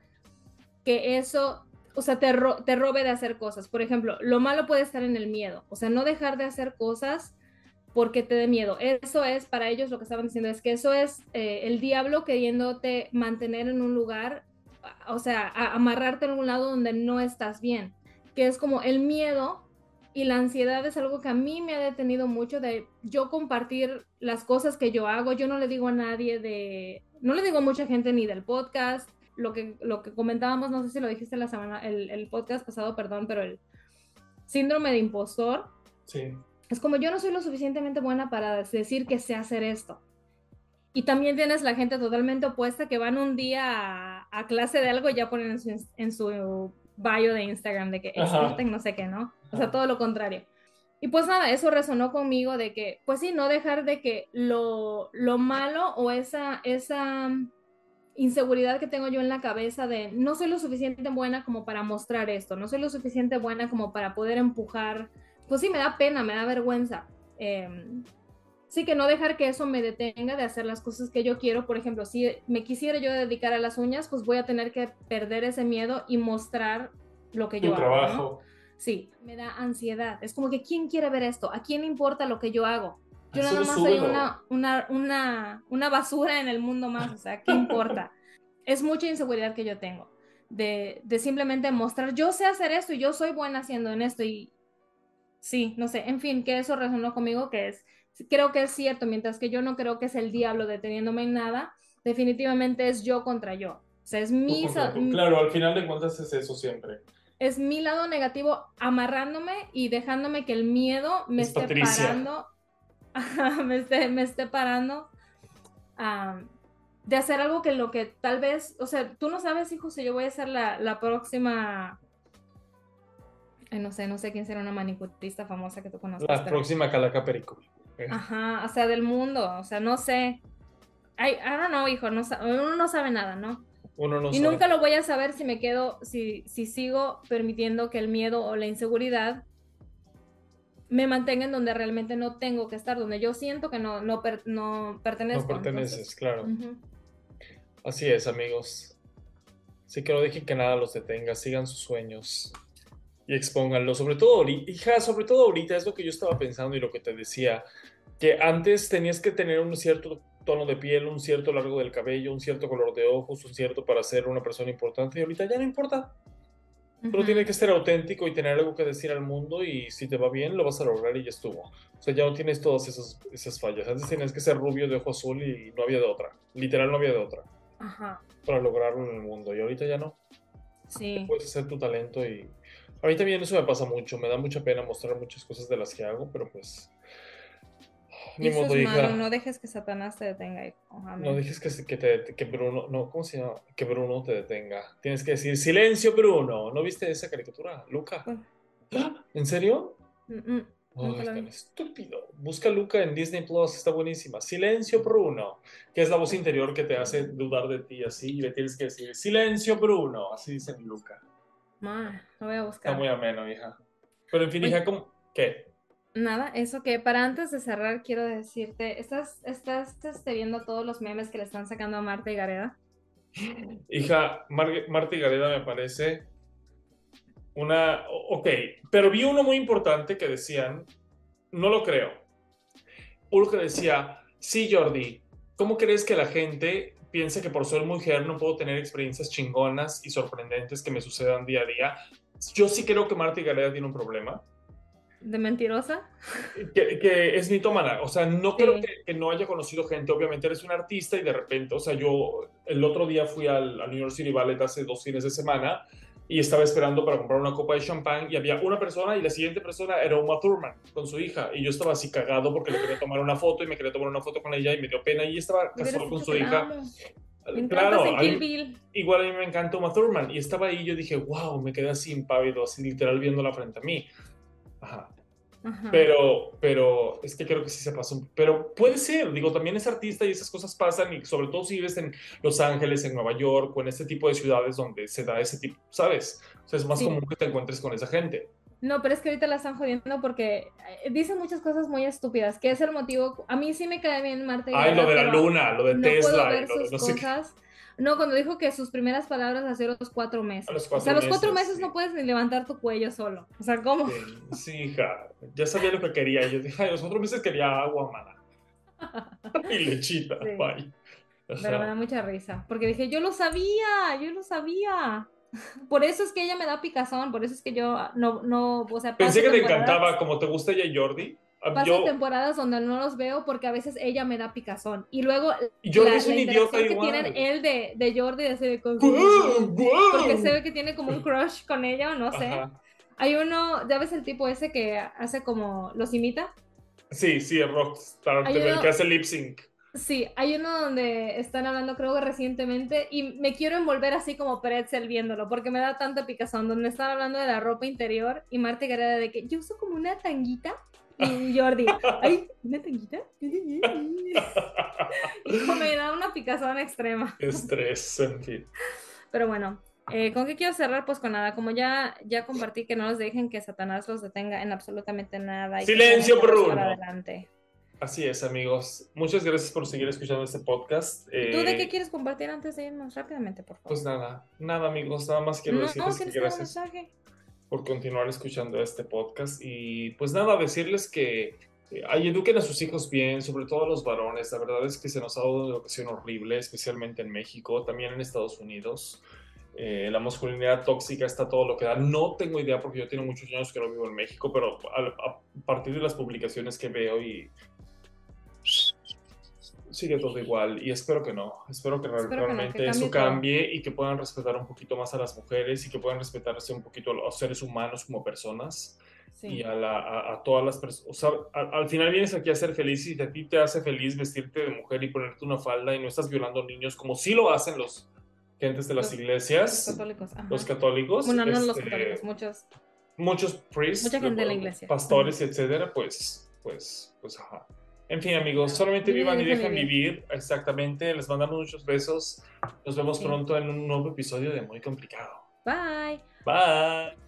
que eso, o sea, te, te, robe de hacer cosas. Por ejemplo, lo malo puede estar en el miedo, o sea, no dejar de hacer cosas porque te dé miedo. Eso es, para ellos lo que estaban diciendo, es que eso es eh, el diablo queriéndote mantener en un lugar o sea, amarrarte en un lado donde no estás bien, que es como el miedo y la ansiedad es algo que a mí me ha detenido mucho de yo compartir las cosas que yo hago. Yo no le digo a nadie de, no le digo a mucha gente ni del podcast, lo que, lo que comentábamos, no sé si lo dijiste la semana, el, el podcast pasado, perdón, pero el síndrome de impostor. Sí. Es como yo no soy lo suficientemente buena para decir que sé hacer esto. Y también tienes la gente totalmente opuesta que van un día a, clase de algo y ya ponen en su, en su bio de Instagram de que experta no sé qué, ¿no? O sea, todo lo contrario. Y pues nada, eso resonó conmigo de que, pues sí, no dejar de que lo, lo malo o esa, esa inseguridad que tengo yo en la cabeza de no soy lo suficiente buena como para mostrar esto, no soy lo suficiente buena como para poder empujar, pues sí, me da pena, me da vergüenza. Em, sí que no dejar que eso me detenga de hacer las cosas que yo quiero. Por ejemplo, si me quisiera yo dedicar a las uñas, pues voy a tener que perder ese miedo y mostrar lo que yo hago. Sí, me da ansiedad. Es como que, ¿quién quiere ver esto? ¿A quién importa lo que yo hago? Yo nada más soy una, una, una, una, basura en el mundo más, o sea, ¿qué importa? es mucha inseguridad que yo tengo de, de, simplemente mostrar, yo sé hacer esto y yo soy buena haciendo en esto y sí, no sé, en fin, que eso resonó conmigo, que es, creo que es cierto, mientras que yo no creo que es el diablo deteniéndome en nada, definitivamente es yo contra yo. O sea, es mi... Claro, al final de cuentas es eso siempre es mi lado negativo amarrándome y dejándome que el miedo me esté parando, me, esté, me esté parando de hacer algo que lo que tal vez, o sea, tú no sabes, hijo, si yo voy a ser la, la próxima, no sé, no sé quién será una manicurista famosa que tú conoces. La próxima Calaca Perico. Ajá, o sea, del mundo, o sea, no sé. I, I don't know, hijo, no, uno no sabe nada, ¿no? y nunca lo voy a saber si me quedo, si, si sigo permitiendo que el miedo o la inseguridad me mantenga en donde realmente no tengo que estar, donde yo siento que no, no, no pertenezco. No perteneces, claro. Así es, amigos. Así que no dejen que nada los detenga, sigan sus sueños y expónganlo. Sobre todo hija, sobre todo ahorita es lo que yo estaba pensando y lo que te decía, que antes tenías que tener un cierto tono de piel, un cierto largo del cabello, un cierto color de ojos, un cierto para ser una persona importante y ahorita ya no importa. Solo tiene que ser auténtico y tener algo que decir al mundo y si te va bien lo vas a lograr y ya estuvo. O sea, ya no tienes todas esas, esas fallas. Antes tenías que ser rubio de ojo azul y no había de otra. Literal no había de otra. Ajá. Para lograrlo en el mundo. Y ahorita ya no. Sí. Puedes hacer tu talento y... A mí también eso me pasa mucho. Me da mucha pena mostrar muchas cosas de las que hago, pero pues no dejes que Satanás te detenga, No dejes que, que, te, que Bruno, no, ¿cómo se llama? Que Bruno te detenga. Tienes que decir, silencio, Bruno. ¿No viste esa caricatura, Luca? ¿Ah? ¿En serio? Oh, es tan estúpido. Busca Luca en Disney Plus, está buenísima. Silencio, Bruno, que es la voz interior que te hace dudar de ti así y le tienes que decir, silencio, Bruno. Así dice Luca. Ma, lo voy a buscar. Está muy ameno, hija. Pero en fin, hija, ¿cómo? ¿Qué? Nada, eso que para antes de cerrar quiero decirte, ¿estás, estás este, viendo todos los memes que le están sacando a Marta y Gareda? Hija, Marta y Gareda me parece una... Ok, pero vi uno muy importante que decían, no lo creo. Uno que decía, sí Jordi, ¿cómo crees que la gente piensa que por ser mujer no puedo tener experiencias chingonas y sorprendentes que me sucedan día a día? Yo sí creo que Marta y Gareda tiene un problema de mentirosa. Que, que es mitómana. O sea, no creo que, no haya conocido gente. Obviamente eres un artista y de repente, o sea, yo el otro día fui al, New York City Ballet hace dos fines de semana y estaba esperando para comprar una copa de champán y había una persona y la siguiente persona era Uma Thurman con su hija y yo estaba así cagado porque le quería tomar una foto y me quería tomar una foto con ella y me dio pena y estaba casado con su hija. claro, igual a mí me encanta Uma Thurman y estaba ahí y yo dije, wow, me quedé así impávido, así literal viéndola frente a mí. Ajá. Pero, pero es que creo que sí se pasó. Pero puede ser, digo, también es artista y esas cosas pasan, y sobre todo si vives en Los Ángeles, en Nueva York o en este tipo de ciudades donde se da ese tipo, ¿sabes? O sea, es más común que te encuentres con esa gente. No, pero es que ahorita la están jodiendo porque eh, dicen muchas cosas muy estúpidas, que es el motivo. A mí sí me cae bien Marta. Ay, lo de la luna, lo de Tesla. y lo de no cosas. No, cuando dijo que sus primeras palabras hace los cuatro meses. los cuatro o sea, los cuatro meses no puedes ni levantar tu cuello solo. O sea, ¿cómo? Sí, hija. Ya sabía lo que quería. Yo dije, los cuatro meses quería agua, mana. y lechita, bye. Pero me da mucha risa, porque dije, yo lo sabía, yo lo sabía. Por eso es que ella me da picazón, por eso es que yo no, no, o sea, Pensé que te encantaba, como te gusta ella Jordi. Ah, paso temporadas donde no los veo porque a veces ella me da picazón. Y luego Jordi es un idiota que tienen él de, de Jordi de ese de Porque se ve que tiene como un crush con ella o no sé. Hay uno, ya ves el tipo ese que hace como, los imita. Sí, sí, el rockstar, el que hace lip sync. Sí, hay uno donde están hablando, creo que recientemente, y me quiero envolver así como pretzel viéndolo, porque me da tanta picazón, donde están hablando de la ropa interior y Marta Gareda de que yo uso como una tanguita y Jordi, ay, una tanguita. y me da una picazón extrema. Estrés, en fin. Pero bueno, eh, ¿Con qué quiero cerrar? Pues con nada, como ya, ya compartí que no los dejen que Satanás los detenga en absolutamente nada. Silencio, Bruno. adelante. Así es, amigos. Muchas gracias por seguir escuchando este podcast. ¿Tú de eh, qué quieres compartir antes de irnos? Rápidamente, por favor. Pues nada, nada, amigos. Nada más quiero decirles que gracias por continuar escuchando este podcast. Y pues nada, decirles que eh, eduquen a sus hijos bien, sobre todo a los varones. La verdad es que se nos ha dado una educación horrible, especialmente en México, también en Estados Unidos. Eh, la masculinidad tóxica está todo lo que da. No tengo idea porque yo tengo muchos años que no vivo en México, pero a, partir de las publicaciones que veo y sigue todo igual y espero que no, espero que realmente eso cambie y que puedan respetar un poquito más a las mujeres y que puedan respetarse un poquito a los seres humanos como personas y a, todas las personas. O sea, al final vienes aquí a ser feliz y a ti te hace feliz vestirte de mujer y ponerte una falda y no estás violando niños como sí lo hacen los gentes de las iglesias. Los católicos. Los católicos. Bueno, no los este, católicos, muchos. Muchos priests. Mucha gente de la iglesia. Pastores, etcétera, pues, pues, pues, ajá. En fin, amigos, solamente vivan y dejen vivir. Exactamente. Les mandamos muchos besos. Nos vemos pronto en un nuevo episodio de Muy Complicado. Bye. Bye.